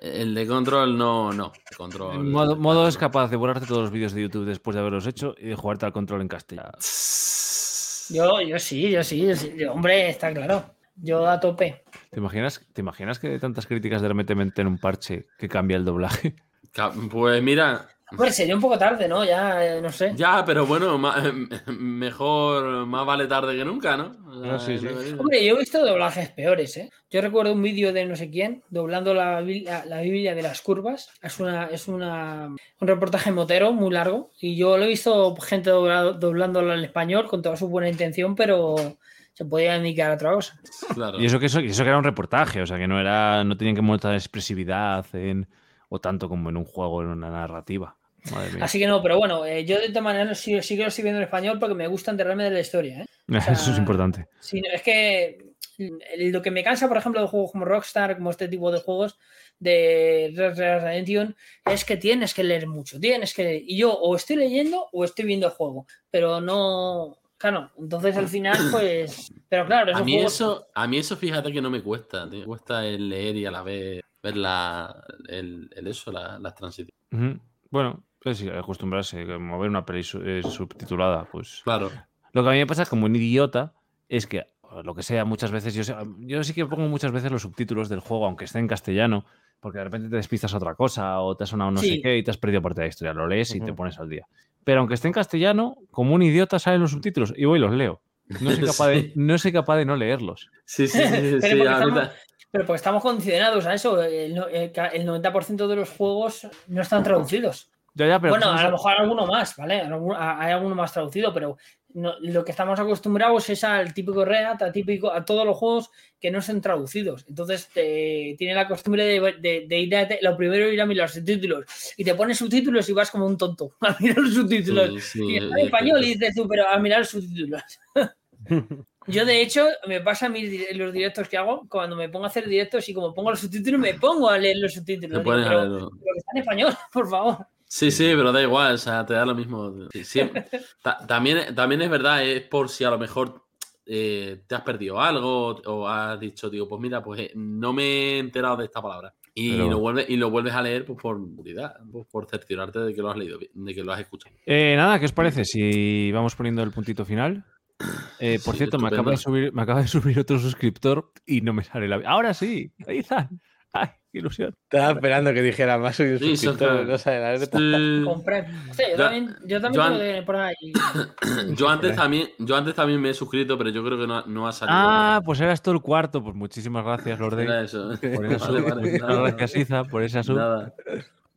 el de Control no, no. Control. modo, modo es capaz de borrarte todos los vídeos de YouTube después de haberlos hecho y de jugarte al Control en castellano. Yo, yo sí, yo sí, yo sí. Yo, hombre, está claro. Yo a tope. ¿Te imaginas, ¿Te imaginas que de tantas críticas de repente meten un parche que cambia el doblaje? Pues mira, Hombre, sería un poco tarde, ¿no? Ya, eh, no sé. ya, pero bueno, *laughs* mejor, más vale tarde que nunca, ¿no? No, sí, sí. Hombre, yo he visto doblajes peores, ¿eh? Yo recuerdo un vídeo de no sé quién doblando la, Biblia- la Biblia de las curvas. Es una es una, un reportaje motero muy largo y yo lo he visto gente doblado, doblándola en español con toda su buena intención, pero se podía indicar otra cosa. Claro. Y eso que eso, eso que era un reportaje, o sea que no era, no tenían que montar expresividad en, o tanto como en un juego, en una narrativa. Madre mía. Así que no, pero bueno, eh, yo de todas maneras sí, sí que lo estoy viendo en español porque me gusta enterarme de la historia, ¿eh? *laughs* Eso es importante. Sí, es que mm, lo que me cansa, por ejemplo, de juegos como Rockstar, como este tipo de juegos de Red Dead Redemption, es que tienes que leer mucho, tienes que y yo o estoy leyendo o estoy viendo el juego, pero no, claro, entonces al final *coughs* pues, pero claro, A mí, juegos- eso, a mí eso, fíjate que no me cuesta. Me cuesta el leer y a la vez ver la, el, el eso, la- las transiciones. Bueno, pues sí, acostumbrarse, como ver una peli su- eh, subtitulada, pues. Claro. Lo que a mí me pasa como un idiota es que, lo que sea, muchas veces, yo, sé- yo sí que pongo muchas veces los subtítulos del juego, aunque esté en castellano, porque de repente te despistas a otra cosa o te ha sonado no sé qué y te has perdido parte de la historia. Lo lees y te pones al día. Pero aunque esté en castellano, como un idiota salen los subtítulos y voy y los leo. No soy capaz de, *laughs* no, soy capaz de no leerlos. Sí, sí, sí. sí, sí, estamos- pero porque estamos condicionados a eso, el, el ca- el 90% de los juegos no están traducidos. Ya, ya, pero bueno, tú a lo mejor alguno más, ¿vale? Hay alguno más traducido, pero no- lo que estamos acostumbrados es al típico React, a, típico, a todos los juegos que no son traducidos. Entonces, te, tiene la costumbre de, de- de ir a, lo primero ir a mirar los subtítulos y te pones subtítulos y vas como un tonto *laughs* a mirar los subtítulos. sí, sí, y está y- en español y dices tú, pero a mirar los subtítulos. *laughs* Yo, de hecho, me pasa a mí los directos que hago, cuando me pongo a hacer directos y como pongo los subtítulos, me pongo a leer los subtítulos. Digo, pero, pero que está en español, *laughs* por favor. Sí, sí, pero da igual, o sea, te da lo mismo. Sí, *laughs* ta- también, también es verdad, es por si a lo mejor eh, te has perdido algo o has dicho, digo, pues mira, pues eh, no me he enterado de esta palabra. Y, Pero- lo, vuelves, y lo vuelves a leer pues, por seguridad, pues, por cerciorarte de que lo has leído, bien, de que lo has escuchado. Eh, nada, ¿qué os parece si vamos poniendo el puntito final? Eh, por Sí, cierto, me acaba, de subir, me acaba de subir otro suscriptor y no me sale la... Ahora sí, Ethan. ¡Ay, qué ilusión! Estaba esperando que dijera más Sí, suscriptor, son- no sabe la. Sí. Hostia, yo Yo- también, yo también yo tengo an- que por ahí. *coughs* Yo antes también, yo antes también me he suscrito, pero yo creo que no, ha- no ha salido. Ah, pues era esto el cuarto. Pues muchísimas gracias, Lorde. Era eso. Por esa *laughs* Vale, sub. vale, Muchísimas nada, gracias, Iza, por ese sub. nada.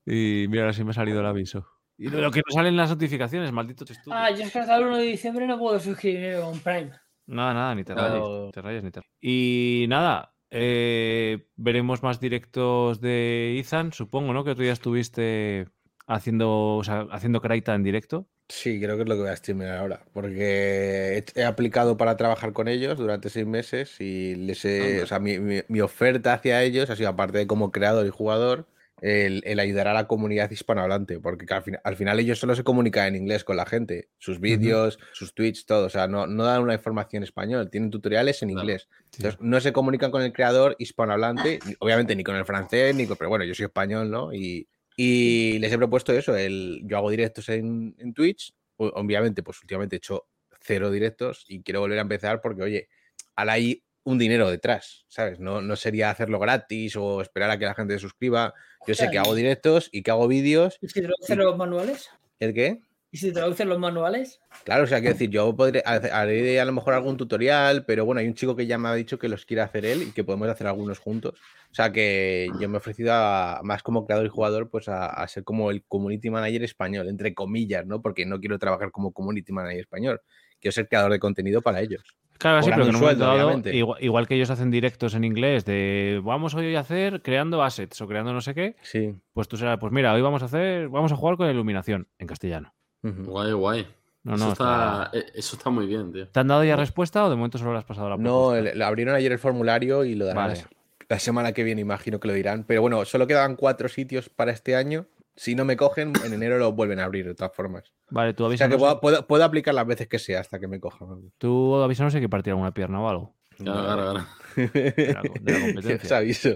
Y mira, ahora sí me ha salido el aviso. Y lo que no salen las notificaciones, maldito estudio. Ah, yo es que hasta el 1 de diciembre no puedo suscribirme con Prime. Nada, nada, ni te rayes, ni te rayes, ni te rayes. Y nada, eh, veremos más directos de Ethan, supongo, ¿no? Que tú ya estuviste haciendo, o sea, haciendo Kraita en directo. Sí, creo que es lo que voy a streamear ahora, porque he, he aplicado para trabajar con ellos durante seis meses y les he, o sea, mi, mi- mi oferta hacia ellos ha sido, aparte de como creador y jugador, el, el ayudar a la comunidad hispanohablante, porque al, fin- al final ellos solo se comunican en inglés con la gente, sus vídeos, sus tweets, todo, o sea, no, no dan una información en español, tienen tutoriales en Claro. inglés. Sí. Entonces, no se comunican con el creador hispanohablante, obviamente ni con el francés, ni con, pero bueno, yo soy español, ¿no? Y, y les he propuesto eso, el, yo hago directos en, en Twitch, obviamente, pues últimamente he hecho cero directos y quiero volver a empezar porque, oye, ahora hay un dinero detrás, ¿sabes? No, no sería hacerlo gratis o esperar a que la gente se suscriba. Yo sé que hago directos y que hago vídeos. ¿Y si traducen los manuales? ¿El qué? ¿Y si traducen los manuales? Claro, o sea, quiero decir, yo podré, haré a lo mejor algún tutorial, pero bueno, hay un chico que ya me ha dicho que los quiere hacer él y que podemos hacer algunos juntos. O sea, que yo me he ofrecido a- más como creador y jugador, pues a, a ser como el community manager español, entre comillas, ¿no? Porque no quiero trabajar como community manager español, quiero ser creador de contenido para ellos. Claro, sí, pero que en un sueldo, dado, igual, igual que ellos hacen directos en inglés de vamos hoy a hacer creando assets o creando no sé qué, Sí. pues tú serás, pues mira, hoy vamos a hacer, vamos a jugar con iluminación en castellano. Guay, guay. No, eso, no, está, está- eh, eso está muy bien, tío. ¿Te han dado ya respuesta o de momento solo le has pasado la No, el- abrieron ayer el formulario y lo darán Vale. la, la semana que viene, imagino que lo dirán. Pero bueno, solo quedaban cuatro sitios para este año. Si no me cogen, en enero lo vuelven a abrir de todas formas. Vale, tú O sea que avísanos, puedo, puedo- puedo aplicar las veces que sea hasta que me cojan. tú avísanos si hay que partir alguna pierna o algo. Claro, claro, claro. de la, de la *laughs* Os competencia. aviso.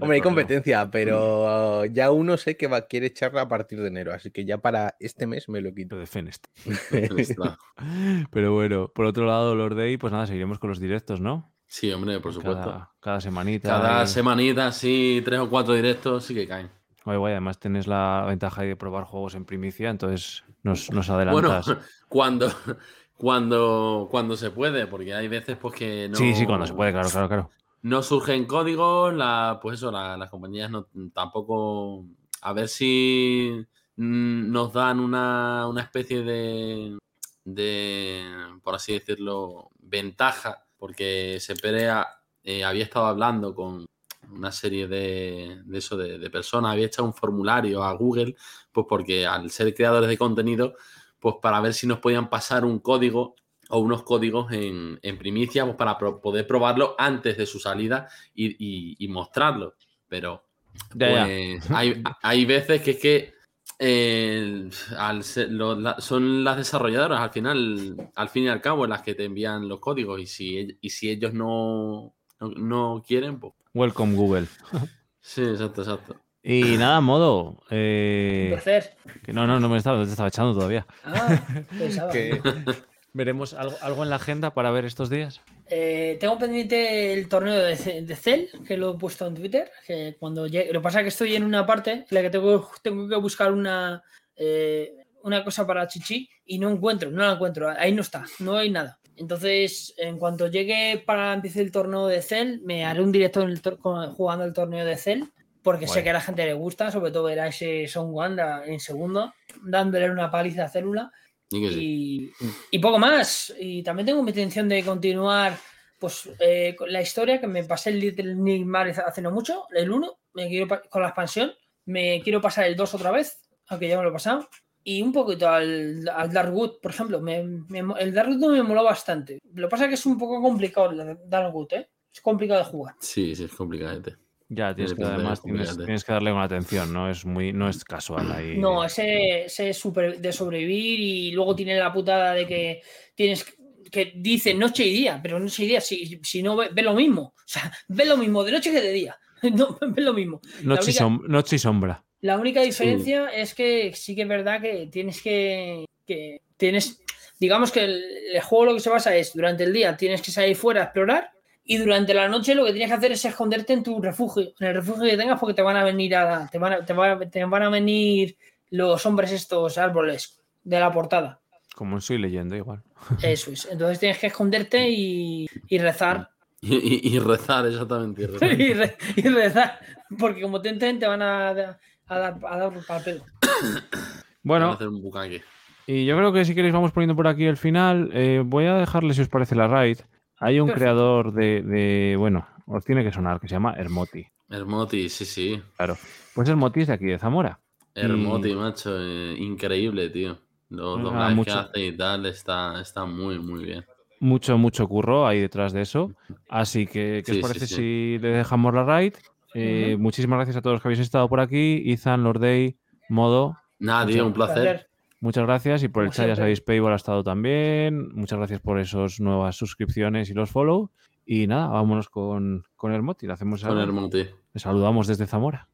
Hombre, hay competencia, pero ya uno sé que va, quiere echarla a partir de enero, así que ya para este mes me lo quito. De Fenest. *laughs* Pero bueno, por otro lado, Lord Day, pues nada, seguiremos con los directos, ¿no? Sí, hombre, por supuesto. Cada, cada semanita. Cada semanita, sí, tres o cuatro directos, sí que caen. Guay, guay, Además tienes la ventaja de probar juegos en primicia, entonces nos, nos Bueno, adelantas. *laughs* cuando, cuando, cuando se puede, porque hay veces pues que no. Sí, sí, cuando se puede, claro, claro, claro. No surgen códigos, la, pues eso, la- las compañías no, tampoco. A ver si mm, nos dan una, una especie de, de, por así decirlo, ventaja, porque Sepere eh, había estado hablando con una serie de, de eso, de, de personas, había echado un formulario a Google, pues porque al ser creadores de contenido, pues para ver si nos podían pasar un código o unos códigos en, en primicia pues para pro- poder probarlo antes de su salida y, y- y mostrarlo. Pero Ya, ya. pues, Hay, hay veces que es que eh, al ser- lo- la- son las desarrolladoras al final, al fin y al cabo, las que te envían los códigos y si, y si ellos no, no, no quieren, pues Welcome, Google. sí, exacto, exacto. Y nada, modo. Un eh, placer. que no, no, no me estaba, no te estaba echando todavía. Ah, pensaba. Que veremos algo, algo en la agenda para ver estos días. Eh, tengo pendiente el torneo de, de Cell, que lo he puesto en Twitter. Que cuando llegue- lo que pasa es que estoy en una parte en la que tengo, tengo que buscar una, eh, una cosa para Chichi y no encuentro, no la encuentro. Ahí no está, no hay nada. Entonces, en cuanto llegue para empiece el torneo de Cell, me haré un directo en el jugando el torneo de Cell, porque sé que a la gente le gusta, sobre todo ver a ese Son Wanda en segundo, dándole una paliza a Célula. Y sí. Poco más. Y también tengo mi intención de continuar pues eh, con la historia que me pasé el Little Nightmare hace no mucho, el 1, me quiero pa- con la expansión, me quiero pasar el 2 otra vez, aunque ya me lo he pasado. Y un poquito al, al Darkwood, por ejemplo. Me, me el Darkwood me moló bastante. Lo que pasa es que es un poco complicado el Darkwood, ¿eh? Es complicado de jugar. Sí, sí, es complicado. Ya, tienes que, además tienes, que darle una atención, ¿no? Es muy, no es casual ahí. No, ese, ese es super- de sobrevivir y luego tiene la putada de que tienes que dice noche y día, pero noche y día, si, si no ve, ve lo mismo. O sea, *laughs* ve lo mismo de noche que de día. *laughs* No, ve lo mismo. noche, y som- noche y sombra. La única diferencia es que sí que es verdad que tienes que, que tienes, digamos que el, el juego lo que se basa es durante el día tienes que salir fuera a explorar y durante la noche lo que tienes que hacer es esconderte en tu refugio, en el refugio que tengas porque te van a venir a, te van a, te van a- te van a venir los hombres estos árboles de la portada. Como soy leyendo, igual. Eso es. Entonces tienes que esconderte y, y rezar. Y, y- y rezar, exactamente. y *laughs* rezar. y, re- y rezar. Porque como te entren, te van a, *coughs* a dar, a dar para el pedo. Van a Bueno, hacer un bucaque. y yo creo que si queréis vamos poniendo por aquí el final. Eh, voy a dejarle, si os parece, la raid. Hay un Perfecto. creador de, de- bueno, os tiene que sonar, que se llama Hermoti. Hermoti, sí, sí. Claro. Pues Hermoti es de aquí, de Zamora. Hermoti, Y- macho. eh, increíble, tío. Los Ah, doblajes que hace y tal está, está muy, muy bien. Mucho, mucho curro ahí detrás de eso. Así que, ¿qué Sí, os sí, parece sí. si le dejamos la raid? Eh. Muchísimas gracias a todos los que habéis estado por aquí. Izan, Lordey, Modo, Nada, tío, un placer. Placer. Muchas gracias y por el chat ya sabéis, Paywall ha estado también. Muchas gracias por esas nuevas suscripciones y los follow. Y nada, vámonos con, con Hermoti. Le, hacemos Con el- Hermoti. le saludamos desde Zamora.